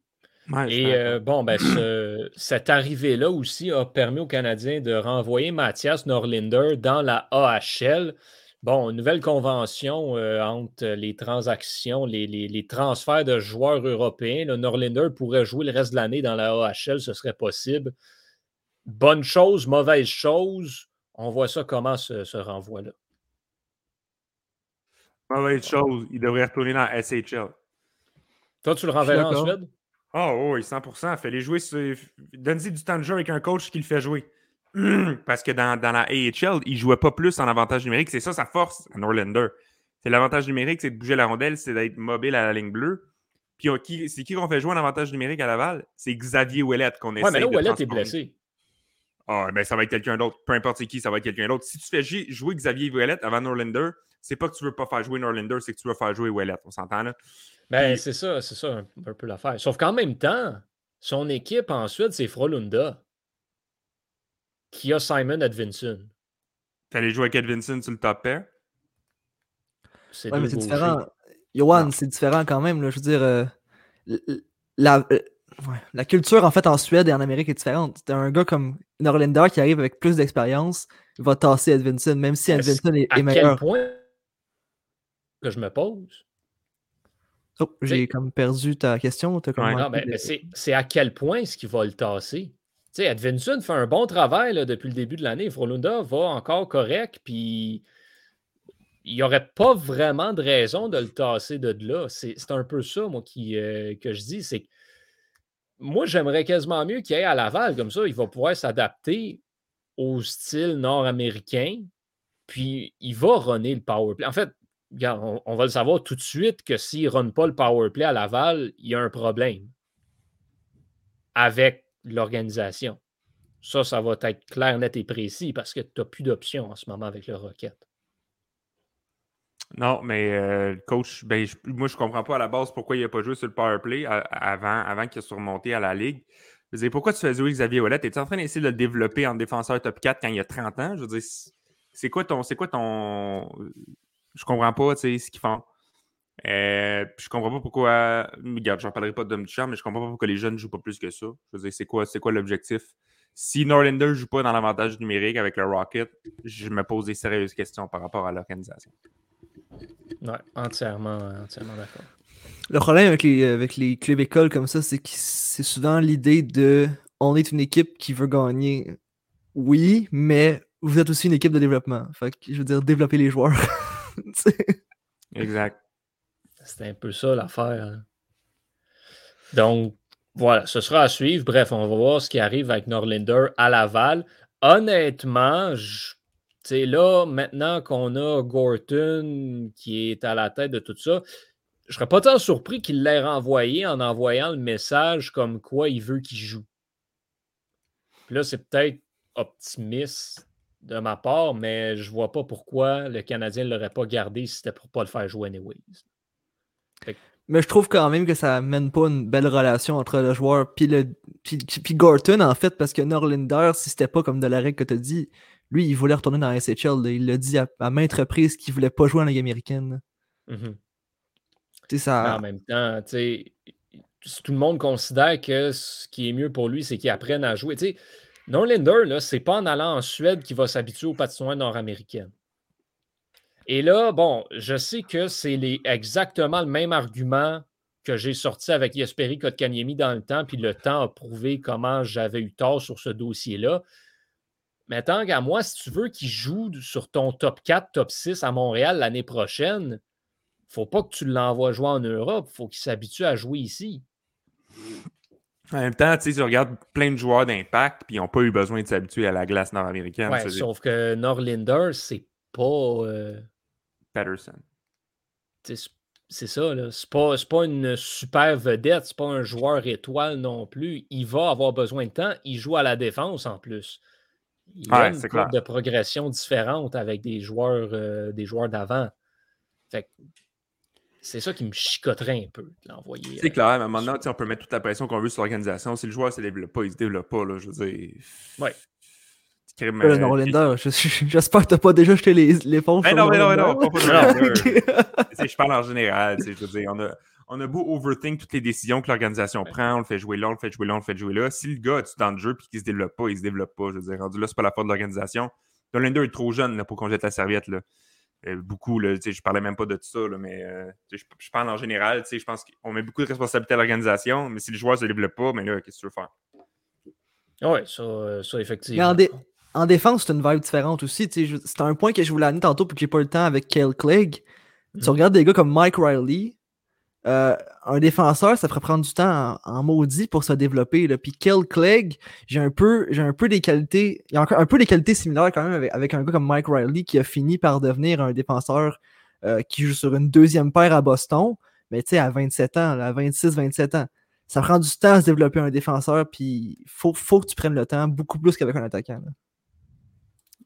Ouais, suis Et euh, bon, ben, ce- cette arrivée-là aussi a permis aux Canadiens de renvoyer Mathias Norlinder dans la AHL. Bon, une nouvelle convention euh, entre les transactions, les, les- les transferts de joueurs européens. Le Norlinder pourrait jouer le reste de l'année dans la AHL, ce serait possible. Bonne chose, mauvaise chose. On voit ça comment ce, ce renvoi-là. Mauvaise chose, il devrait retourner dans SHL. Toi, tu le renverras en. Suède? Ah oui, 100%. Fais-les jouer. sur- Donne-y du temps de jeu avec un coach qui le fait jouer. Parce que dans, dans la AHL, il jouait pas plus en avantage numérique. C'est ça sa force à Norlander. C'est l'avantage numérique, c'est de bouger la rondelle, c'est d'être mobile à la ligne bleue. Puis qui- c'est qui qu'on fait jouer en avantage numérique à Laval? C'est Xavier Ouellet qu'on essaie Ouais, mais là, de Ouellet est blessé. Ah, ben ça va être quelqu'un d'autre. Peu importe c'est qui, ça va être quelqu'un d'autre. Si tu fais jouer Xavier Ouellet avant Norlander, c'est pas que tu veux pas faire jouer Norlander, c'est que tu veux faire jouer Ouellet. On s'entend là? Ben, Puis- c'est ça, c'est ça un, un peu l'affaire. Sauf qu'en même temps, son équipe ensuite, c'est Frolunda qui a Simon Edvinson. T'allais jouer avec Ed Vincent sur le top pair? C'est Ouais, deux mais c'est gauchers. différent. Johan, c'est différent quand même. Là. Je veux dire, euh, la, euh, Ouais. La culture, en fait, en Suède et en Amérique est différente. T'as un gars comme Norlander qui arrive avec plus d'expérience, il va tasser Edvinson, même si Edvinson est, À est meilleur. quel point que je me pose? Oh, j'ai comme perdu ta question. Ouais. Non, de- mais c'est à quel point est-ce qu'il va le tasser? Tu sais, Edvinson fait un bon travail là, depuis le début de l'année. Frolunda va encore correct, puis il n'y aurait pas vraiment de raison de le tasser de là. C'est c'est un peu ça, moi, qui, euh, que je dis. C'est moi, j'aimerais quasiment mieux qu'il aille à Laval, comme ça, il va pouvoir s'adapter au style nord-américain, puis il va runner le power play. En fait, on, va le savoir tout de suite que s'il ne run pas le power play à Laval, il y a un problème avec l'organisation. Ça, ça va être clair, net et précis parce que tu n'as plus d'options en ce moment avec le Rocket. Non, mais euh, coach, ben, je- moi, je comprends pas à la base pourquoi il n'a pas joué sur le power play a- avant, avant qu'il soit remonté à la Ligue. Je veux dire, pourquoi tu fais jouer Xavier Ouellet? Es-tu en train d'essayer de le développer en défenseur top 4 quand il a 30 ans? Je veux dire, c'est- quoi ton. C'est quoi ton. Je comprends pas, tu sais, ce qu'ils font. Euh, je comprends pas pourquoi. Regarde, je n'en parlerai pas de Dom mais je comprends pas pourquoi les jeunes ne jouent pas plus que ça. Je veux dire, c'est quoi, c'est quoi l'objectif? Si Norlander ne joue pas dans l'avantage numérique avec le Rocket, je me pose des sérieuses questions par rapport à l'organisation. Ouais, entièrement, entièrement d'accord. Le problème avec les, avec les clubs écoles comme ça, c'est que c'est souvent l'idée de on est une équipe qui veut gagner. Oui, mais vous êtes aussi une équipe de développement. Fait que, je veux dire, développer les joueurs. Exact. C'est un peu ça l'affaire. hein. Donc, voilà, ce sera à suivre. Bref, on va voir ce qui arrive avec Norlinder à Laval. Honnêtement, je- tu sais, là, maintenant qu'on a Gorton qui est à la tête de tout ça, je serais pas tant surpris qu'il l'ait renvoyé en envoyant le message comme quoi il veut qu'il joue. Puis là, c'est peut-être optimiste de ma part, mais je vois pas pourquoi le Canadien ne l'aurait pas gardé si c'était pour pas le faire jouer anyways. Mais je trouve quand même que ça mène pas une belle relation entre le joueur puis le Gorton en fait parce que Norlinder si c'était pas comme de la règle que tu dit, lui il voulait retourner dans la SHL, là. il l'a dit à, à maintes reprises qu'il voulait pas jouer en Ligue américaine. Mhm. Tu sais Mais ça en même temps, tu sais, si tout le monde considère que ce qui est mieux pour lui, c'est qu'il apprenne à jouer. Tu sais, Norlinder, là, c'est pas en allant en Suède qu'il va s'habituer aux patinoires nord-américaines. Et là, bon, je sais que c'est exactement le même argument que j'ai sorti avec Jesperi Kotkaniemi dans le temps, puis le temps a prouvé comment j'avais eu tort sur ce dossier-là. Mais tant qu'à moi, si tu veux qu'il joue sur ton top 4, top 6 à Montréal l'année prochaine, faut pas que tu l'envoies jouer en Europe, faut qu'il s'habitue à jouer ici. En même temps, tu sais, tu regardes plein de joueurs d'impact, puis ils n'ont pas eu besoin de s'habituer à la glace nord-américaine. Ouais, sauf que Norlinder, c'est pas. euh, Patterson. c'est ça, là. C'est pas, c'est pas une super vedette, c'est pas un joueur étoile non plus. Il va avoir besoin de temps. Il joue à la défense en plus. Il y Ouais, a une courbe clair. de progression différente avec des joueurs, euh, des joueurs d'avant. Fait que c'est ça qui me chicoterait un peu de l'envoyer. C'est euh, clair, mais maintenant, on peut mettre toute la pression qu'on veut sur l'organisation. Si le joueur ne se développe pas, il ne se développe pas. Là, je veux dire. Ouais. Tu crées- Euh, je- je- j'espère que t'as pas déjà jeté les, les fonds Eh sur non, mais non, mais Norlander. non, pas je parle en général. Je veux dire, on a, on a beau overthink toutes les décisions que l'organisation prend, on le fait jouer là, on le fait jouer là, on le fait jouer là. Si le gars a du temps de jeu et qu'il se développe pas, il se développe pas. Je veux dire, rendu là, c'est pas la faute de l'organisation. Norlander est trop jeune là, pour qu'on jette la serviette. Là. Euh, beaucoup, là, tu je parlais même pas de tout ça, là, mais euh, tu je, je parle en général. tu Je pense qu'on met beaucoup de responsabilité à l'organisation, mais si le joueur se développe pas, mais là, qu'est-ce que tu veux faire? Ouais, ça, euh, ça Mais effectivement. en, dé- en défense, c'est une vibe différente aussi. tu C'est un point que je voulais amener tantôt puis que j'ai pas eu le temps avec Kale Clegg. Tu Mhm. regardes des gars comme Mike Riley. Euh, un défenseur, ça ferait prendre du temps en, maudit pour se développer. Là. Puis Kel Clegg, j'ai un peu, j'ai un peu des qualités. Il y a encore un peu des qualités similaires quand même avec, un gars comme Mike Riley qui a fini par devenir un défenseur euh, qui joue sur une deuxième paire à Boston. Mais tu sais, à 27 ans, là, à 26-27 ans. Ça prend du temps à se développer un défenseur, puis faut, faut que tu prennes le temps, beaucoup plus qu'avec un attaquant.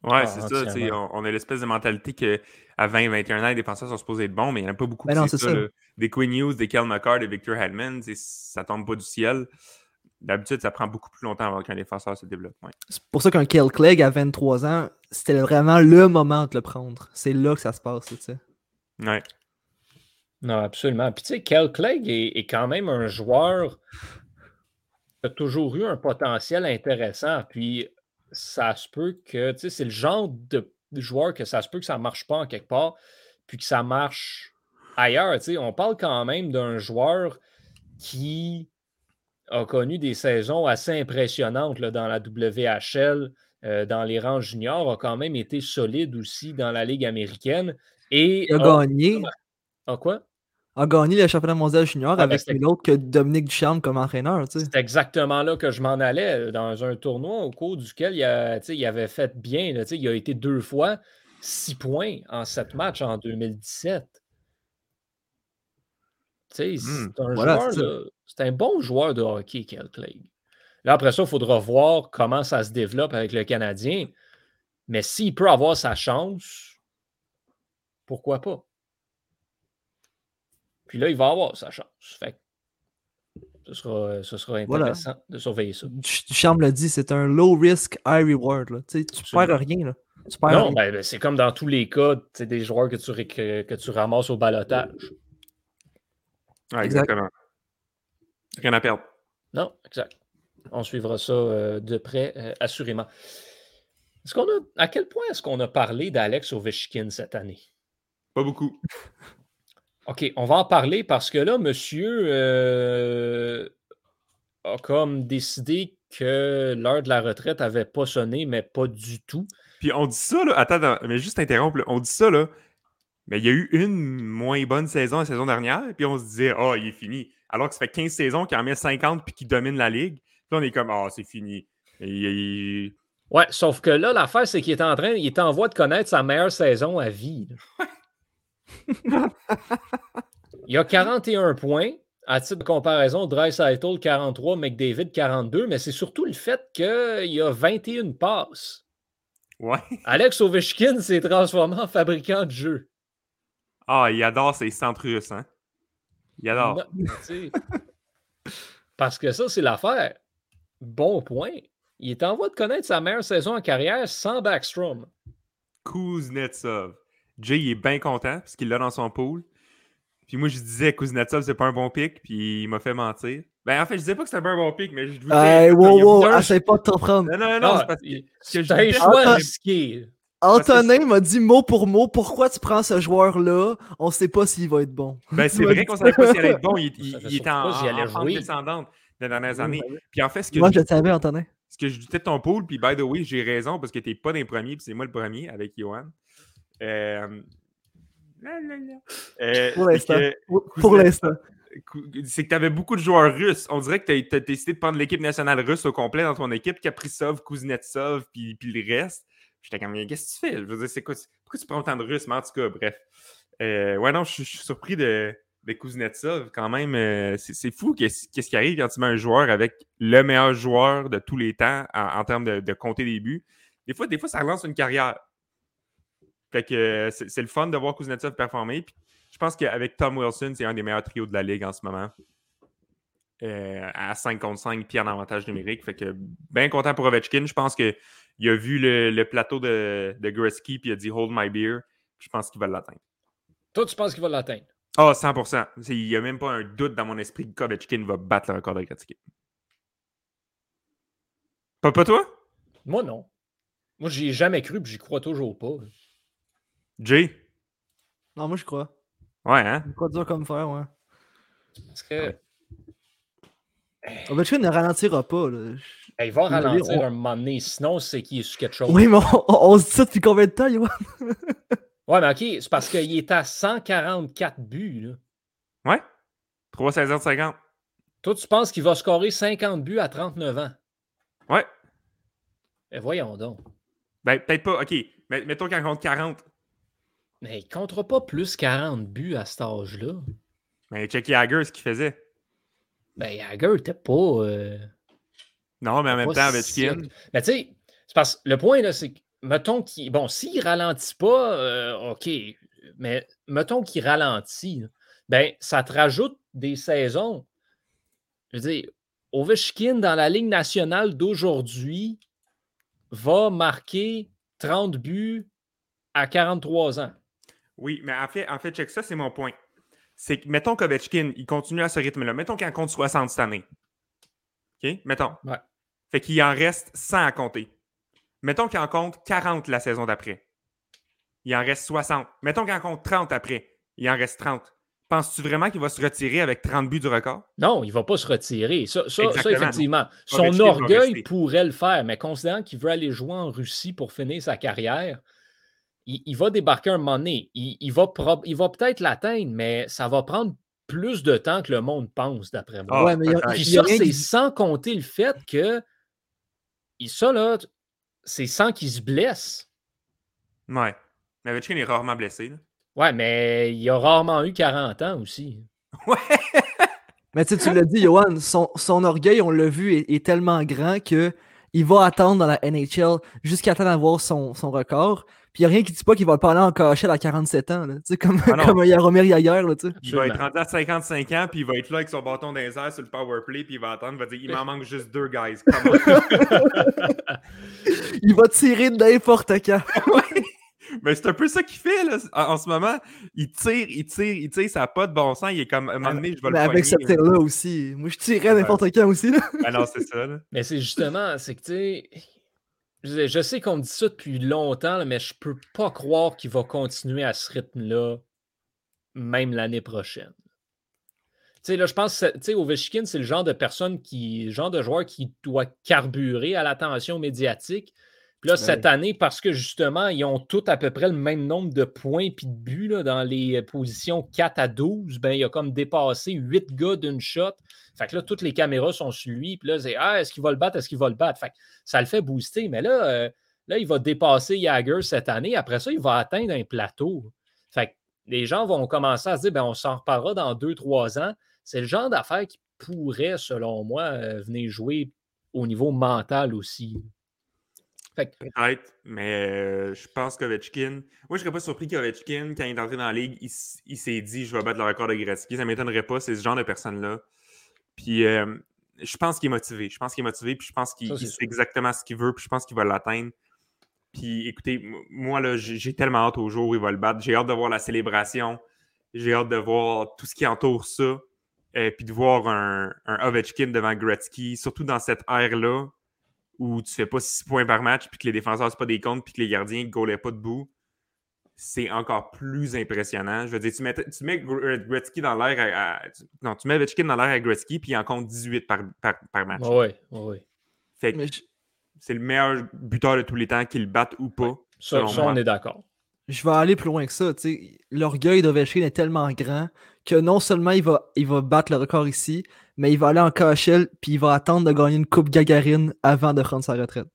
Ouais, Ah, c'est ça. tu sais, entièrement. On, on a l'espèce de mentalité qu'à 20-21 ans, les défenseurs sont supposés être bons, mais il n'y en a pas beaucoup. Ben qui non, c'est ça. Des Quinn Hughes, des Kel McCart, des Victor sais, ça tombe pas du ciel. D'habitude, ça prend beaucoup plus longtemps avant qu'un défenseur se développe. ouais. C'est pour ça qu'un Kel Clegg à 23 ans, c'était vraiment le moment de le prendre. C'est là que ça se passe, tu sais. Ouais. Non, absolument. Puis tu sais, Kel Clegg est, est quand même un joueur a toujours eu un potentiel intéressant. Puis ça se peut que, tu sais, c'est le genre de joueur que ça se peut que ça ne marche pas en quelque part, puis que ça marche ailleurs. Tu sais, on parle quand même d'un joueur qui a connu des saisons assez impressionnantes là, dans la WHL, euh, dans les rangs juniors, a quand même été solide aussi dans la Ligue américaine. Et Il a gagné. Ah quoi? A gagné le championnat mondial junior Ah, ben, avec nul autre que Dominique Ducharme comme entraîneur. tu sais. C'est exactement là que je m'en allais, dans un tournoi au cours duquel il, a, il avait fait bien. là, il a été deux fois six points en sept matchs en 2017. Tu sais, Hmm, C'est un, voilà, un bon joueur de hockey, Kel Clegg. Là, après ça, il faudra voir comment ça se développe avec le Canadien. Mais s'il peut avoir sa chance, pourquoi pas? Puis là, il va avoir sa chance. Fait que ce sera, ce sera Voilà. intéressant de surveiller ça. Ducharme l'a dit, c'est un low risk, high reward. là. Tu Absolument. perds rien. Là. Tu perds Non, rien. ben, ben, c'est comme dans tous les cas, des joueurs que tu, ré- que, que tu ramasses au balotage. Ouais, Exact. exactement. Rien à perdre. Non, exact. On suivra ça euh, de près, euh, assurément. Est-ce qu'on a, à quel point est-ce qu'on a parlé d'Alex Ovechkin cette année? Pas beaucoup. OK, on va en parler parce que là, monsieur euh, a comme décidé que l'heure de la retraite n'avait pas sonné, mais pas du tout. Puis on dit ça, là. Attends, mais juste interrompre, là. On dit ça, là. Mais il y a eu une moins bonne saison la saison dernière, puis on se disait, ah, il est fini. Alors que ça fait 15 saisons qu'il en met 50 puis qu'il domine la ligue. Puis là, on est comme, ah, c'est fini. Et, Ouais, sauf que là, l'affaire, c'est qu'il est en train, il est en voie de connaître sa meilleure saison à vie. Il a 41 points. À titre de comparaison, Dreisaitl 43, McDavid 42, mais c'est surtout le fait qu'il a 21 passes. Ouais. Alex Ovechkin s'est transformé en fabricant de jeux. Ah, il adore ses centres russes, hein. Il adore. Non, Parce que ça, c'est l'affaire. Bon point. Il est en voie de connaître sa meilleure saison en carrière sans Backstrom. Kuznetsov. Jay, il est bien content parce qu'il l'a dans son pool. Puis moi, je disais Kuznetsov, c'est pas un bon pick, puis il m'a fait mentir. Ben, en fait, je disais pas que c'était pas un bon pick, mais je vous Hey, disais. wow, wow, essaie pas de t'en prendre. Non, non, non, non, c'est parce que il- que je un choix risqué. Antonin m'a dit mot pour mot pourquoi tu prends ce joueur-là? On sait pas s'il va être bon. Ben, c'est vrai qu'on savait pas s'il allait être bon. Il, était en, descendante les dernières années. oui. Puis en fait, ce que, Moi, je, je le savais, Antonin. ce que je doutais de ton pool, puis by the way, j'ai raison parce que t'es pas dans les premiers, puis c'est moi le premier avec Johan. Euh. Euh, Pour l'instant. Pour- l'instant. c'est que tu avais beaucoup de joueurs russes. On dirait que tu as, décidé de prendre l'équipe nationale russe au complet dans ton équipe, Kaprizov, Kuznetsov, puis, puis le reste. J'étais comme, Mais qu'est-ce que tu fais? Je veux dire, c'est quoi? Pourquoi tu prends autant de russes? Mais en tout cas, bref. Euh, ouais, non, je suis- je suis surpris de, de Kuznetsov. Quand même, euh, c'est fou qu'est-ce qui arrive quand tu mets un joueur avec le meilleur joueur de tous les temps en, en termes de, de compter des buts. Des fois, des fois, ça relance une carrière. Fait que euh, c'est le fun de voir Kuznetsov performer. Puis je pense qu'avec Tom Wilson, c'est un des meilleurs trios de la ligue en ce moment. Euh, à 5 contre 5 puis en avantage numérique. Fait que bien content pour Ovechkin. Je pense qu'il a vu le, le plateau de, de Gretzky puis il a dit Hold my beer. Je pense qu'il va l'atteindre. Toi, tu penses qu'il va l'atteindre? Ah, 100%. C'est- Il n'y a même pas un doute dans mon esprit que Ovechkin va battre le record de Gretzky. Pas, pas toi? Moi, non. Moi, j'y ai jamais cru, puis j'y crois toujours pas. Jay? Non, moi, je crois. Ouais, hein? Je crois dur comme fer, ouais. Parce que Ovechkin ne ralentira pas. Là. hey, il va ralentir on- un moment donné, sinon c'est qu'il est sur quelque chose. Oui, mais on, on- se dit ça depuis combien de temps, Yoann? Ouais, mais OK, c'est parce qu'il est à 144 buts. Là. Ouais? 3 saisons de 50. Toi, tu penses qu'il va scorer 50 buts à 39 ans? Ouais. Eh, voyons donc. Ben, peut-être pas. OK. Mais, mettons qu'il en compte 40. Mais il ne comptera pas plus 40 buts à cet âge-là. Mais check Jagger, ce qu'il faisait. Ben, Jagger n'était pas. euh, Non, mais en même temps, si- Ovechkin. Mais tu sais, c'est parce le point, là, c'est que, mettons qu'il. Bon, s'il ralentit pas, euh, OK. Mais mettons qu'il ralentit, ben, ça te rajoute des saisons. Je veux dire, Ovechkin dans la Ligue nationale d'aujourd'hui va marquer 30 buts à 43 ans. Oui, mais en fait, en fait, check ça, c'est mon point. C'est que, mettons qu'Ovechkin, il continue à ce rythme-là. Mettons qu'il en compte 60 cette année. OK? Mettons. Ouais. Fait qu'il en reste 100 à compter. Mettons qu'il en compte 40 la saison d'après. Il en reste 60. Mettons qu'il en compte 30 après. Il en reste 30. Penses-tu vraiment qu'il va se retirer avec 30 buts du record? Non, il ne va pas se retirer. Ça, ça, effectivement. Son Ovechkin orgueil pourrait le faire, mais considérant qu'il veut aller jouer en Russie pour finir sa carrière, il, il va débarquer un moment donné. Il, il va, prob- il va peut-être l'atteindre, mais ça va prendre plus de temps que le monde pense, d'après moi. Ah, ouais, mais il y a- peut-être. Puis il y a ça, rien c'est qui- sans compter le fait que il- ça, là, c'est sans qu'il se blesse. Ouais. Mais Ovechkin est rarement blessé. là. Ouais, mais il a rarement eu 40 ans aussi. Ouais. Mais tu sais, tu l'as dit, Johan, son, son orgueil, on l'a vu, est, est tellement grand que il va attendre dans la NHL jusqu'à temps d'avoir son, son record. Puis il n'y a rien qui dit pas qu'il va le parler en cachette à 47 ans. là. Tu sais, comme, Ah comme Yaromir Yaguer, là, tu sais. Il va être rendu à 55 ans, puis il va être là avec son bâton dans les airs sur le power play, puis il va attendre, il va dire il m'en manque juste deux, guys. Il va tirer de n'importe quand. Mais c'est un peu ça qu'il fait là, en, en ce moment. Il tire, il tire, il tire, ça n'a pas de bon sens. Il est comme, à un moment donné, je vais Mais le avec ce tir-là aussi. Moi, je tirais à n'importe quand aussi. Là. Ah non, c'est ça. Là. Mais c'est justement, c'est que tu sais, je, sais qu'on me dit ça depuis longtemps, mais je peux pas croire qu'il va continuer à ce rythme-là, même l'année prochaine. Tu là, je pense que Ovechkin, c'est le genre de personne qui, genre de joueur qui doit carburer à l'attention médiatique. Puis là, cette année, parce que justement, ils ont tous à peu près le même nombre de points et de buts là, dans les positions 4 à 12, ben, il a comme dépassé 8 gars d'une shot. Fait que là, toutes les caméras sont sur lui. Puis là, c'est Ah, est-ce qu'il va le battre? Est-ce qu'il va le battre? Fait que ça le fait booster. Mais là, euh, là, il va dépasser Jagger cette année. Après ça, il va atteindre un plateau. Fait que les gens vont commencer à se dire ben, on s'en reparlera dans 2-3 ans. C'est le genre d'affaire qui pourrait, selon moi, euh, venir jouer au niveau mental aussi. Fait que, Peut-être, mais euh, je pense qu'Ovechkin. Moi, je serais pas surpris qu'Ovechkin, quand il est entré dans la ligue, il, s'est dit je vais battre le record de Gretzky. Ça m'étonnerait pas, c'est ce genre de personne-là. Puis euh, je pense qu'il est motivé. Je pense qu'il est motivé, puis je pense qu'il sait exactement ce qu'il veut, puis je pense qu'il va l'atteindre. Puis écoutez, moi, là, j'ai j'ai tellement hâte au jour où il va le battre. J'ai hâte de voir la célébration. J'ai hâte de voir tout ce qui entoure ça. euh, puis de voir un, un Ovechkin devant Gretzky, surtout dans cette ère-là où tu fais pas 6 points par match, puis que les défenseurs, c'est pas des comptes, puis que les gardiens ne goalaient pas debout, c'est encore plus impressionnant. Je veux dire, tu mets, tu mets Gr- Gretzky dans l'air à, Non, tu mets Ovechkin dans l'air à Gretzky, puis il en compte 18 par, par, par match. ouais, ouais, ouais. Fait que je, c'est le meilleur buteur de tous les temps, qu'il le batte ou pas. Ça, Selon ça, moi. on est d'accord. je vais aller plus loin que ça. tu sais. L'orgueil d'Ovechkin est tellement grand que non seulement il va, il va battre le record ici, mais il va aller en KHL puis il va attendre de gagner une coupe Gagarine avant de prendre sa retraite.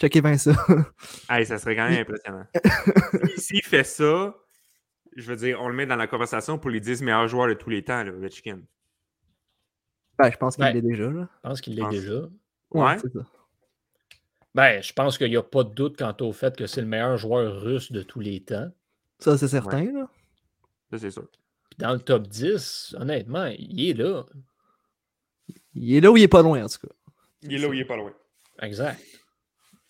Checkez bien ça. Hey, ça serait quand même impressionnant. Si- S'il fait ça, je veux dire, on le met dans la conversation pour les 10 meilleurs joueurs de tous les temps, là, Ovechkin. ben, je pense qu'il Ouais. l'est déjà. Là. Je pense qu'il l'est pense- déjà. Ouais. c'est ça. Ben, je pense qu'il n'y a pas de doute quant au fait que c'est le meilleur joueur russe de tous les temps. Ça, c'est certain. Là. Ça, c'est sûr. Dans le top 10, honnêtement, il est là. Il est là où il est pas loin, en tout cas. Il est là où il est pas loin. Exact.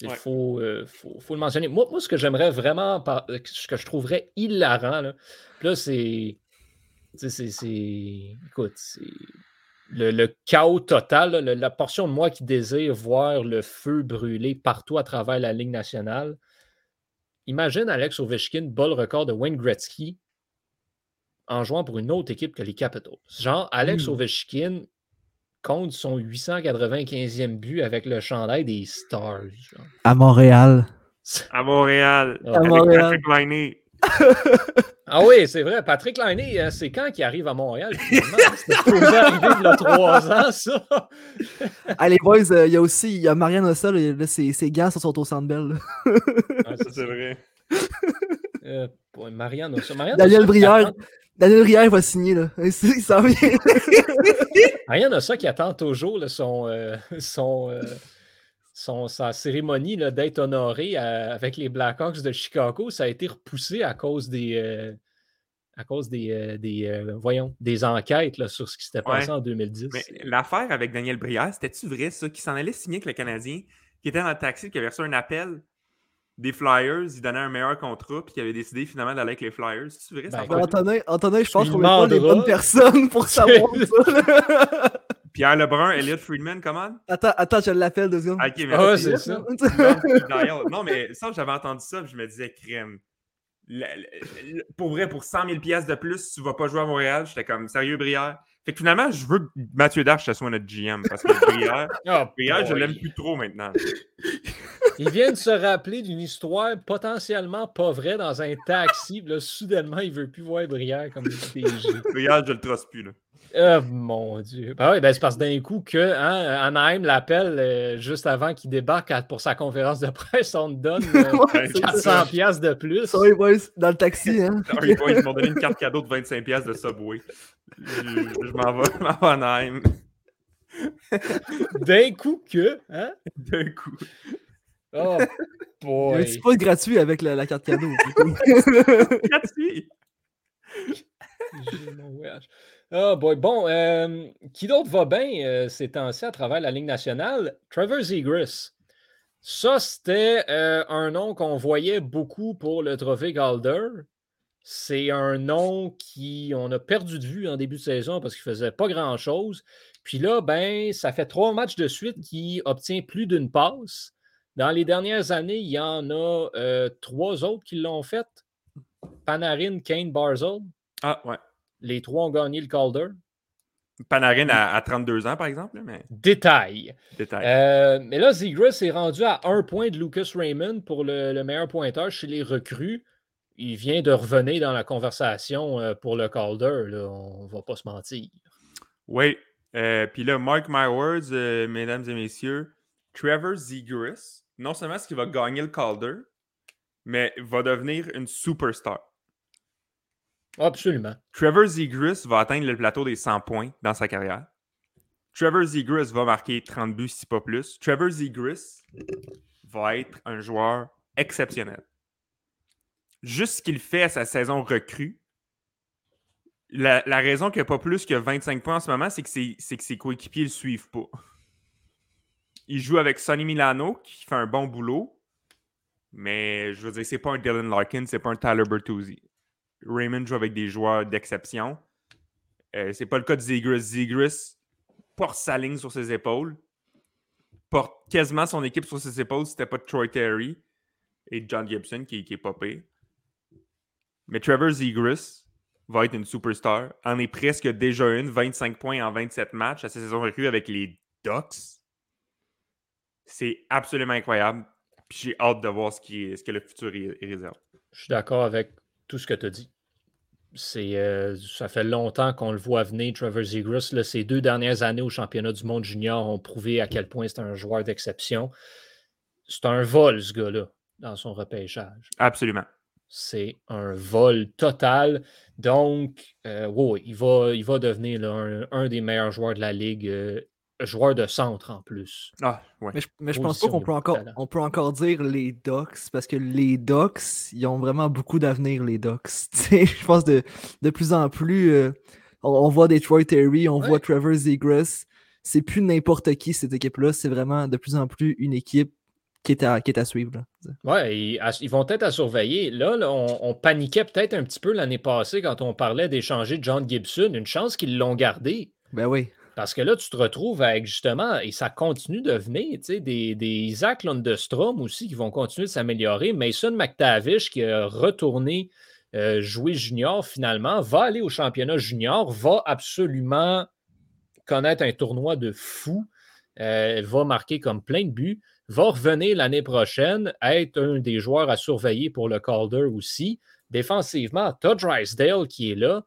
Il Ouais. faut, euh, faut, faut le mentionner. Moi, moi, ce que j'aimerais vraiment, par- euh, ce que je trouverais hilarant, là, là c'est. tu sais, c'est- c'est. Écoute, c'est. Le, le chaos total, là, le- la portion de moi qui désire voir le feu brûler partout à travers la Ligue nationale. Imagine Alex Ovechkin bat le record de Wayne Gretzky en jouant pour une autre équipe que les Capitals. Genre, Alex Mm. Ovechkin compte son 895e but avec le chandail des Stars. genre. À Montréal. À Montréal. À avec Montréal. Patrick Laine. Ah oui, c'est vrai. Patrick Lainé, euh, c'est quand qu'il arrive à Montréal? C'était arriver il y a trois ans, ça. Ah, les boys, euh, il y a aussi il y a Marianne Ossa, là, là, ses, ses gants sont au Centre Bell. Ah, Ça, c'est vrai. Euh, Marianne Daniel Brière. Daniel Brière va signer, là. Il s'en vient. Marianne Ossa qui attend toujours là, son, euh, son, euh, son- sa cérémonie là, d'être honoré à- avec les Blackhawks de Chicago. Ça a été repoussé à cause des. euh, à cause des, euh, des, euh, voyons, des enquêtes là, sur ce qui s'était passé Ouais. en 2010. Mais l'affaire avec Daniel Brière, c'était-tu vrai, ça, qui s'en allait signer avec le Canadien, qui était dans le taxi, qui avait reçu un appel? Des Flyers, il donnait un meilleur contrat, puis qui avait décidé finalement d'aller avec les Flyers. C'est-tu vrai, ça? Ben, Antonin, Antonin, je pense qu'on est pas les bonnes personnes pour savoir ça. Pierre Lebrun, Elliot Friedman, comment? Attends, attends, je l'appelle deux secondes. Ok, merci. Ah, c'est ça. non, mais ça, j'avais entendu ça, puis je me disais, crème. Le- le- le- pour vrai, pour 100 000 pièces de plus, tu vas pas jouer à Montréal. J'étais comme, sérieux, Brière? Fait que finalement, je veux que Mathieu Darche soit notre GM, parce que Brière, Ah, Brière, je l'aime plus trop maintenant. Il vient de se rappeler d'une histoire potentiellement pas vraie dans un taxi. Là, soudainement, il veut plus voir Brière comme DG. Brière, je le trosse plus, là. Oh mon Dieu. Ben oui, ben c'est parce que d'un coup que hein, Anaheim l'appelle euh, juste avant qu'il débarque à- pour sa conférence de presse, on te donne euh, Ouais, c'est 400 ça. piastres de plus. Sorry, boys, dans le taxi, hein. Ah, ils vont- ils m'ont donné une carte cadeau de 25$ piastres de Subway. Je, je m'en vais, vais à Anaheim. D'un coup que, hein? D'un coup. Oh Il y a un boy. petit pot gratuit avec la, la carte cadeau. Gratuit. Oh boy. Bon, euh, qui d'autre va bien euh, ces temps-ci à travers la Ligue nationale? Trevor Zegras. Ça, c'était euh, un nom qu'on voyait beaucoup pour le trophée Calder. C'est un nom qui on a perdu de vue en début de saison parce qu'il ne faisait pas grand-chose. Puis là, ben, ça fait trois matchs de suite qu'il obtient plus d'une passe. Dans les dernières années, il y en a euh, trois autres qui l'ont fait. Panarin, Kane, Barzell. Ah, ouais. Les trois ont gagné le Calder. Panarin à, à 32 ans, par exemple, mais Détail. détail. Euh, mais là, Zegras est rendu à un point de Lucas Raymond pour le, le meilleur pointeur chez les recrues. Il vient de revenir dans la conversation euh, pour le Calder. Là. On va pas se mentir. Oui. Euh, Puis là, mark my words, mesdames et messieurs, Trevor Zegras, non seulement est-ce qu'il va gagner le Calder, mais va devenir une superstar. Absolument. Trevor Zegras va atteindre le plateau des 100 points dans sa carrière. Trevor Zegras va marquer 30 buts, si pas plus. Trevor Zegras va être un joueur exceptionnel. Juste ce qu'il fait à sa saison recrue, la, la raison qu'il n'y a pas plus que 25 points en ce moment, c'est que, ses- c'est que ses coéquipiers ne le suivent pas. Il joue avec Sonny Milano, qui fait un bon boulot, mais je veux dire, c'est pas un Dylan Larkin, c'est pas un Tyler Bertuzzi. Raymond joue avec des joueurs d'exception. Euh, c'est pas le cas de Zegras. Zegras porte sa ligne sur ses épaules, porte quasiment son équipe sur ses épaules c'était pas Troy Terry et John Gibson qui, est pire. Mais Trevor Zegras va être une superstar. En est presque déjà une, 25 points en 27 matchs à sa saison recrue avec les Ducks. C'est absolument incroyable. Puis j'ai hâte de voir ce, qui est- ce que le futur y- y réserve. Je suis d'accord avec tout ce que tu as dit. C'est, euh, ça fait longtemps qu'on le voit venir, Trevor Zegras. Là, ces deux dernières années au championnat du monde junior ont prouvé à quel point c'est un joueur d'exception. C'est un vol, ce gars-là, dans son repêchage. Absolument. C'est un vol total. Donc, euh, oui, il va, il va devenir là, un, un des meilleurs joueurs de la Ligue, euh, joueur de centre en plus. Ah, ouais. Mais je, mais je pense pas qu'on peut encore, on peut encore dire les Ducks parce que les Ducks, ils ont vraiment beaucoup d'avenir, les Ducks. Tu sais, je pense de, de plus en plus, euh, on, on voit Detroit Terry, on Ouais. voit Trevor Zegras. C'est plus n'importe qui cette équipe-là, c'est vraiment de plus en plus une équipe qui est à, qui est à suivre. là. Ouais, ils, à- ils vont être à surveiller. Là, là, on, on paniquait peut-être un petit peu l'année passée quand on parlait d'échanger John Gibson. Une chance qu'ils l'ont gardé. Ben oui. Parce que là, tu te retrouves avec justement, et ça continue de venir, des, des Isaac Lundestrom aussi qui vont continuer de s'améliorer. Mason McTavish qui a retourné euh, jouer junior finalement, va aller au championnat junior, va absolument connaître un tournoi de fou, euh, va marquer comme plein de buts, va revenir l'année prochaine, être un des joueurs à surveiller pour le Calder aussi. Défensivement, Todd Drysdale qui est là,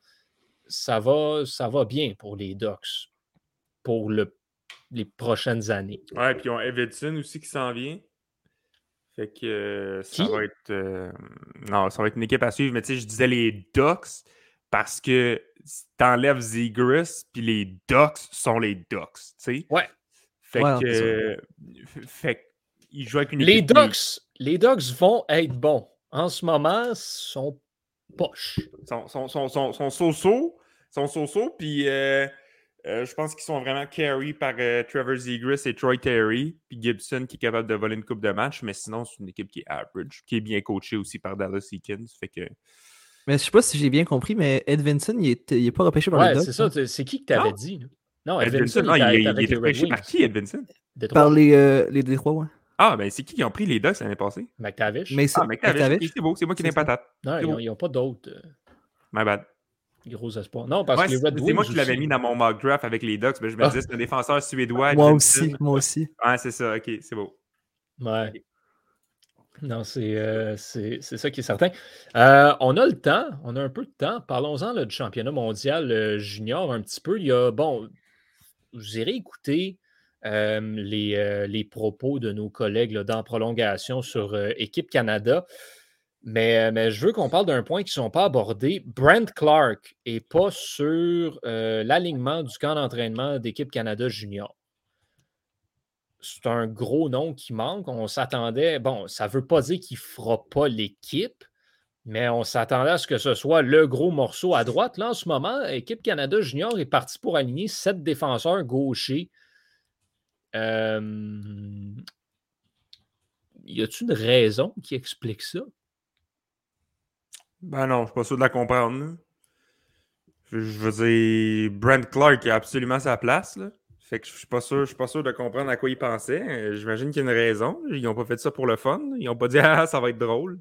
ça va, ça va bien pour les Ducks pour le- les prochaines années. Ouais, puis ils ont Evidson aussi qui s'en vient. Fait que euh, ça Qui? va être. euh, non, ça va être une équipe à suivre. Mais tu sais, je disais les Ducks parce que t'enlèves Zegras, puis les Ducks sont les Ducks. Tu sais? Ouais. Fait Ouais, que. euh, fait qu'ils jouent avec une Les équipe. Ducks, les Ducks vont être bons. En ce moment, sont poches. sont, sont, sont, sont, sont so-so, sont so-so, puis euh, je pense qu'ils sont vraiment carry par euh, Trevor Zegras et Troy Terry, puis Gibson qui est capable de voler une coupe de match, mais sinon, c'est une équipe qui est average, qui est bien coachée aussi par Dallas Eakins, fait que... Mais je sais pas si j'ai bien compris, mais Ed Vinson, il est, il est pas repêché par Ouais, les Ducks. c'est ça. hein? c'est- qui que tu avais Non. dit? Non, ah, il, il, était il avec était les Red pêché par qui, Edvinson? Détroit. Par les, euh, les Détroits, ouais. Ah, ben c'est qui qui ont pris les Ducks l'année passée? McTavish. Mais Ah, McTavish. C'est beau, c'est moi qui n'ai patate. non, n'ont- ils n'ont pas d'autres euh, My bad. Gros espoirs. Non, parce Ouais, que les c'est Red c'est moi qui l'avais mis dans mon mock draft avec les Ducks. mais je me Ah. disais, c'est un défenseur suédois. Moi aussi, moi aussi. Ah, c'est ça, ok, c'est beau. Ouais. Non, c'est euh, c'est- c'est ça qui est certain. Euh, on a le temps, on a un peu de temps. Parlons-en là, du championnat mondial euh, junior un petit peu. Il y a, bon, vous irez écouter euh, les, euh, les propos de nos collègues là, dans prolongation sur euh, Équipe Canada. Mais, je veux qu'on parle d'un point qui ne sont pas abordés. Brent Clark n'est pas sur euh, l'alignement du camp d'entraînement d'Équipe Canada junior c'est un gros nom qui manque. On s'attendait, bon, ça ne veut pas dire qu'il ne fera pas l'équipe, mais on s'attendait à ce que ce soit le gros morceau à droite. Là, en ce moment, l'équipe Canada Junior est partie pour aligner sept défenseurs gauchers. Euh, Y a-t-il une raison qui explique ça? Ben non, je suis pas sûr de la comprendre. Je, veux dire, Brent Clark a absolument sa place. Là. Fait que je suis pas sûr, je suis pas sûr de comprendre à quoi il pensait. Euh, J'imagine qu'il y a une raison. Ils n'ont pas fait ça pour le fun. Ils n'ont pas dit Ah, ça va être drôle.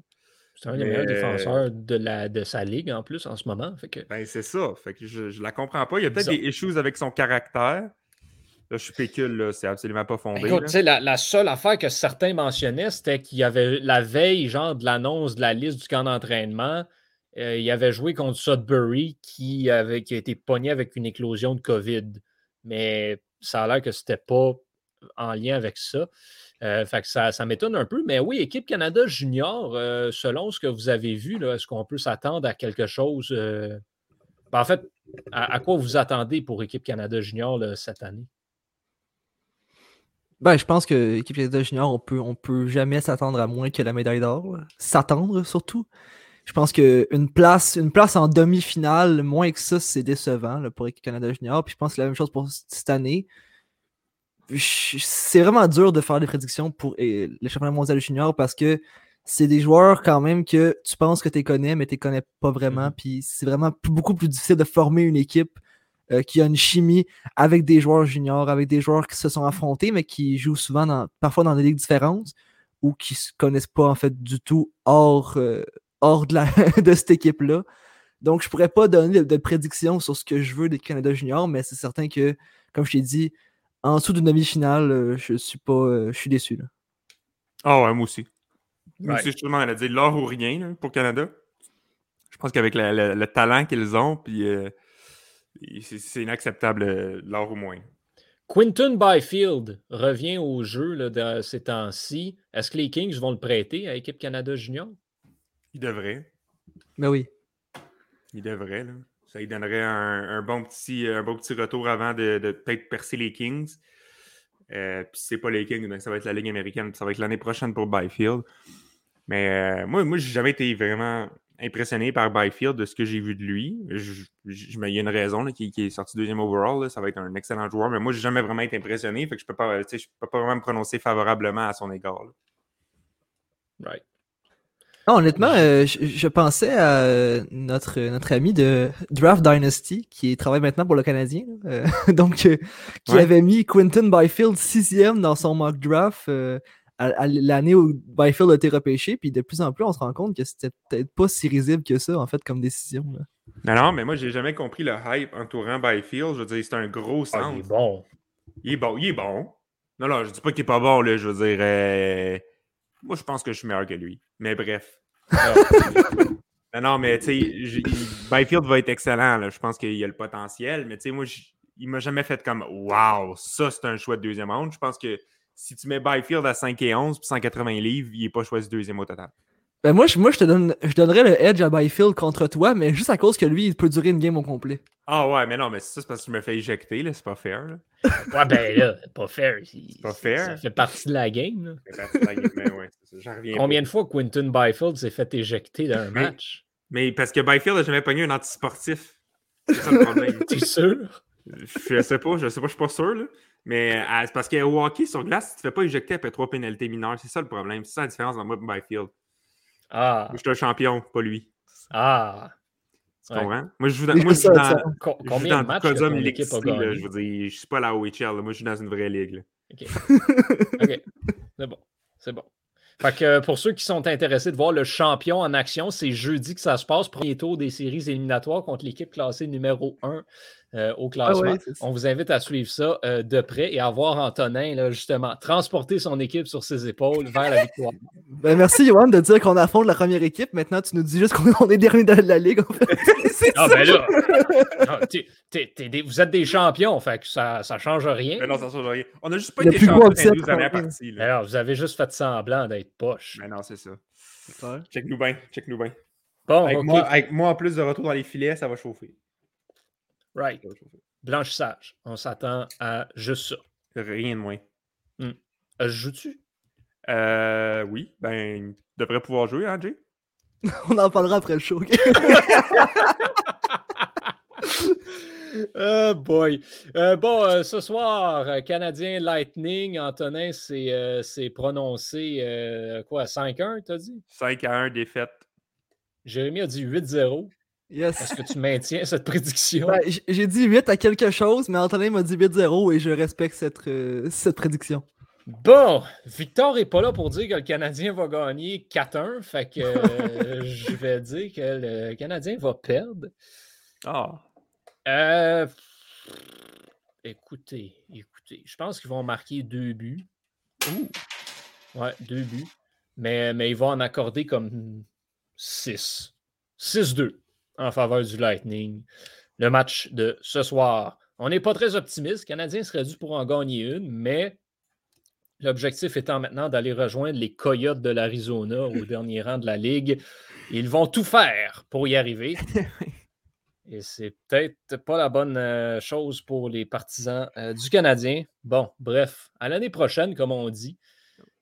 C'est un des meilleurs défenseurs de, la, de sa ligue en plus en ce moment. Fait que, Ben c'est ça. Fait que je, je la comprends pas. Il y a peut-être des issues avec son caractère. Là, je spécule, là, c'est absolument pas fondé. Écoute, la, la seule affaire que certains mentionnaient, c'était qu'il y avait la veille, genre, de l'annonce de la liste du camp d'entraînement, euh, il avait joué contre Sudbury qui, avait, qui a été pogné avec une éclosion de COVID. Mais ça a l'air que c'était pas en lien avec ça. Euh, fait que ça, ça m'étonne un peu. Mais oui, équipe Canada junior, euh, selon ce que vous avez vu, là, est-ce qu'on peut s'attendre à quelque chose? euh, ben, en fait, à, à quoi vous attendez pour équipe Canada junior là, cette année? Ben, je pense que l'équipe Canada Junior, on peut, on peut jamais s'attendre à moins que la médaille d'or. S'attendre surtout. Je pense qu'une place, une place en demi-finale, moins que ça, c'est décevant là, pour l'équipe Canada Junior. Puis je pense que c'est la même chose pour cette année. C'est vraiment dur de faire des prédictions pour le championnat mondial junior parce que c'est des joueurs quand même que tu penses que tu connais, mais tu connais pas vraiment. Mhm. Puis c'est vraiment beaucoup plus difficile de former une équipe euh, qui a une chimie avec des joueurs juniors, avec des joueurs qui se sont affrontés, mais qui jouent souvent dans, parfois dans des ligues différentes ou qui se connaissent pas en fait du tout hors, euh, hors de, la, de cette équipe-là. Donc, je pourrais pas donner de, de prédiction sur ce que je veux des Canada Juniors, mais c'est certain que, comme je t'ai dit, en dessous d'une demi-finale, euh, je suis pas. euh, je suis déçu. Là. Ah ouais, moi aussi. Moi Ouais. aussi, je suis demande à dire l'or ou rien là, pour Canada. Je pense qu'avec le, le- le talent qu'ils ont, puis euh, c'est inacceptable euh, l'or ou moins. Quinton Byfield revient au jeu là, de ces temps-ci. Est-ce que les Kings vont le prêter à l'équipe Canada Junior? Il devrait. Mais oui. Il devrait. Là. Ça lui donnerait un, un bon petit, un bon petit retour avant de, de peut-être percer les Kings. Euh, puis si c'est pas les Kings, donc ça va être la Ligue américaine. Ça va être l'année prochaine pour Byfield. Mais euh, moi, moi j'ai jamais été vraiment impressionné par Byfield de ce que j'ai vu de lui. Je- je- mais il y a une raison qui, est sorti deuxième overall. là. Ça va être un excellent joueur. Mais moi, j'ai jamais vraiment été impressionné. Fait que je peux pas, je peux pas vraiment me prononcer favorablement à son égard. là. Right. Non, honnêtement, euh, je, je pensais à notre, notre ami de Draft Dynasty, qui travaille maintenant pour le Canadien, euh, donc euh, qui Ouais. avait mis Quinton Byfield sixième dans son mock draft euh, l'année où Byfield a été repêché, puis de plus en plus, on se rend compte que c'était peut-être pas si risible que ça, en fait, comme décision. là. Non, non, mais moi, j'ai jamais compris le hype entourant Byfield. Je veux dire, c'est un gros Ah, centre. il est bon. Il est bon, il est bon. Non, non, je dis pas qu'il est pas bon, là, je veux dire. euh, Moi, je pense que je suis meilleur que lui. Mais bref. Ah, Non, non, mais tu sais, Byfield va être excellent, là. Je pense qu'il a le potentiel, mais tu sais, moi, j- il m'a jamais fait comme Waouh, ça, c'est un choix de deuxième round. Je pense que si tu mets Byfield à 5 et 11 puis 180 livres, il n'est pas choisi deuxième au total. Ben moi, je, moi je, te donne, je donnerais le edge à Byfield contre toi, mais juste à cause que lui, il peut durer une game au complet. Ah ouais, mais non, mais ça, c'est parce que tu me fais éjecter, là. C'est pas fair, là. Ouais, ben là, c'est pas fair. C'est pas fair. Ça fait partie de la game. là. Mais parce que la game- mais ouais, c'est ça, j'en reviens pas. Combien de fois Quinton Byfield s'est fait éjecter d'un match? Mais parce que Byfield n'a jamais pogné un antisportif. C'est ça le problème. T'es sûr? Je sais pas, je sais pas, je suis pas sûr. Là. Mais euh, c'est parce qu'au hockey sur glace, tu te fais pas éjecter après trois pénalités mineures. C'est ça le problème. C'est ça la différence entre moi et Byfield. Ah, Moi, je suis un champion, pas lui. ah. Tu Ouais. comprends? Moi, je joue dans, moi, je joue dans, je joue dans de matchs Cosum City, là? Je veux dire, je suis pas à la OHL. là. Moi, je suis dans une vraie ligue. là. OK. C'est bon. C'est bon. Fait que pour ceux qui sont intéressés de voir le champion en action, c'est jeudi que ça se passe. Premier tour des séries éliminatoires contre l'équipe classée numéro 1 euh, au classement. ouais, c'est ça. On vous invite à suivre ça euh, de près et à voir Antonin, là, justement, transporter son équipe sur ses épaules vers la victoire. Ben, merci, Johan, de dire qu'on affronte la première équipe. Maintenant, tu nous dis juste qu'on on est dernier de la ligue, en fait. C'est Ah ben là, non, des- vous êtes des champions, fait que ça ne change rien. Mais non, ça change rien. On a juste pas Le été champions dans les 12 dernières parties. là. Alors, vous avez juste fait semblant d'être poche. Mais non, c'est ça. Check-nous bien. Check-nous bien. Bon, Avec, moi, avec moi, en plus de retour dans les filets, ça va chauffer. Right. Blanchissage. On s'attend à juste ça. Rien de moins. Euh, je joue-tu? Euh, oui, ben, il devrait pouvoir jouer, hein, Jay? On en parlera après le show. Oh boy. Euh, bon, euh, ce soir, euh, Canadien Lightning, Antonin s'est euh, prononcé euh, quoi, 5-1, t'as dit? 5 à 1 défaite. Jérémy a dit 8-0. Yes. Est-ce que tu maintiens cette prédiction? Ben, J'ai dit 8 à quelque chose, mais Antonin m'a dit 8-0 et je respecte cette, euh, cette prédiction. Bon, Victor est pas là pour dire que le Canadien va gagner 4-1, fait que euh, je vais dire que le Canadien va perdre. Ah, Euh, écoutez, écoutez, je pense qu'ils vont marquer deux buts. Ouh. Ouais, deux buts. Mais, mais ils vont en accorder comme 6. 6-2 en faveur du Lightning. Le match de ce soir. On n'est pas très optimiste. Le Canadien serait dû pour en gagner une, mais l'objectif étant maintenant d'aller rejoindre les Coyotes de l'Arizona au dernier rang de la Ligue. Ils vont tout faire pour y arriver. Et c'est peut-être pas la bonne euh, chose pour les partisans euh, du Canadien. Bon, bref, à l'année prochaine, comme on dit.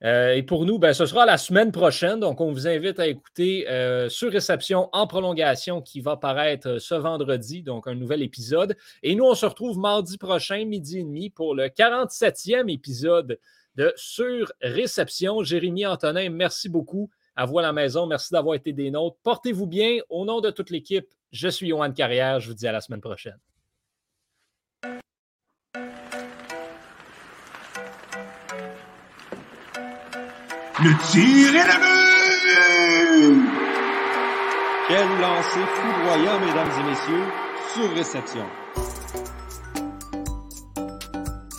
Euh, et pour nous, ben, ce sera la semaine prochaine. Donc, on vous invite à écouter euh, sur réception en prolongation qui va paraître ce vendredi, donc un nouvel épisode. Et nous, on se retrouve mardi prochain, midi et demi, pour le 47e épisode de Sur réception. Jérémy Antonin, merci beaucoup. À vous à la maison. Merci d'avoir été des nôtres. Portez-vous bien. Au nom de toute l'équipe, je suis Yohan Carrière. Je vous dis à la semaine prochaine. Le tir est le but! Quel lancer foudroyant, mesdames et messieurs, sur réception.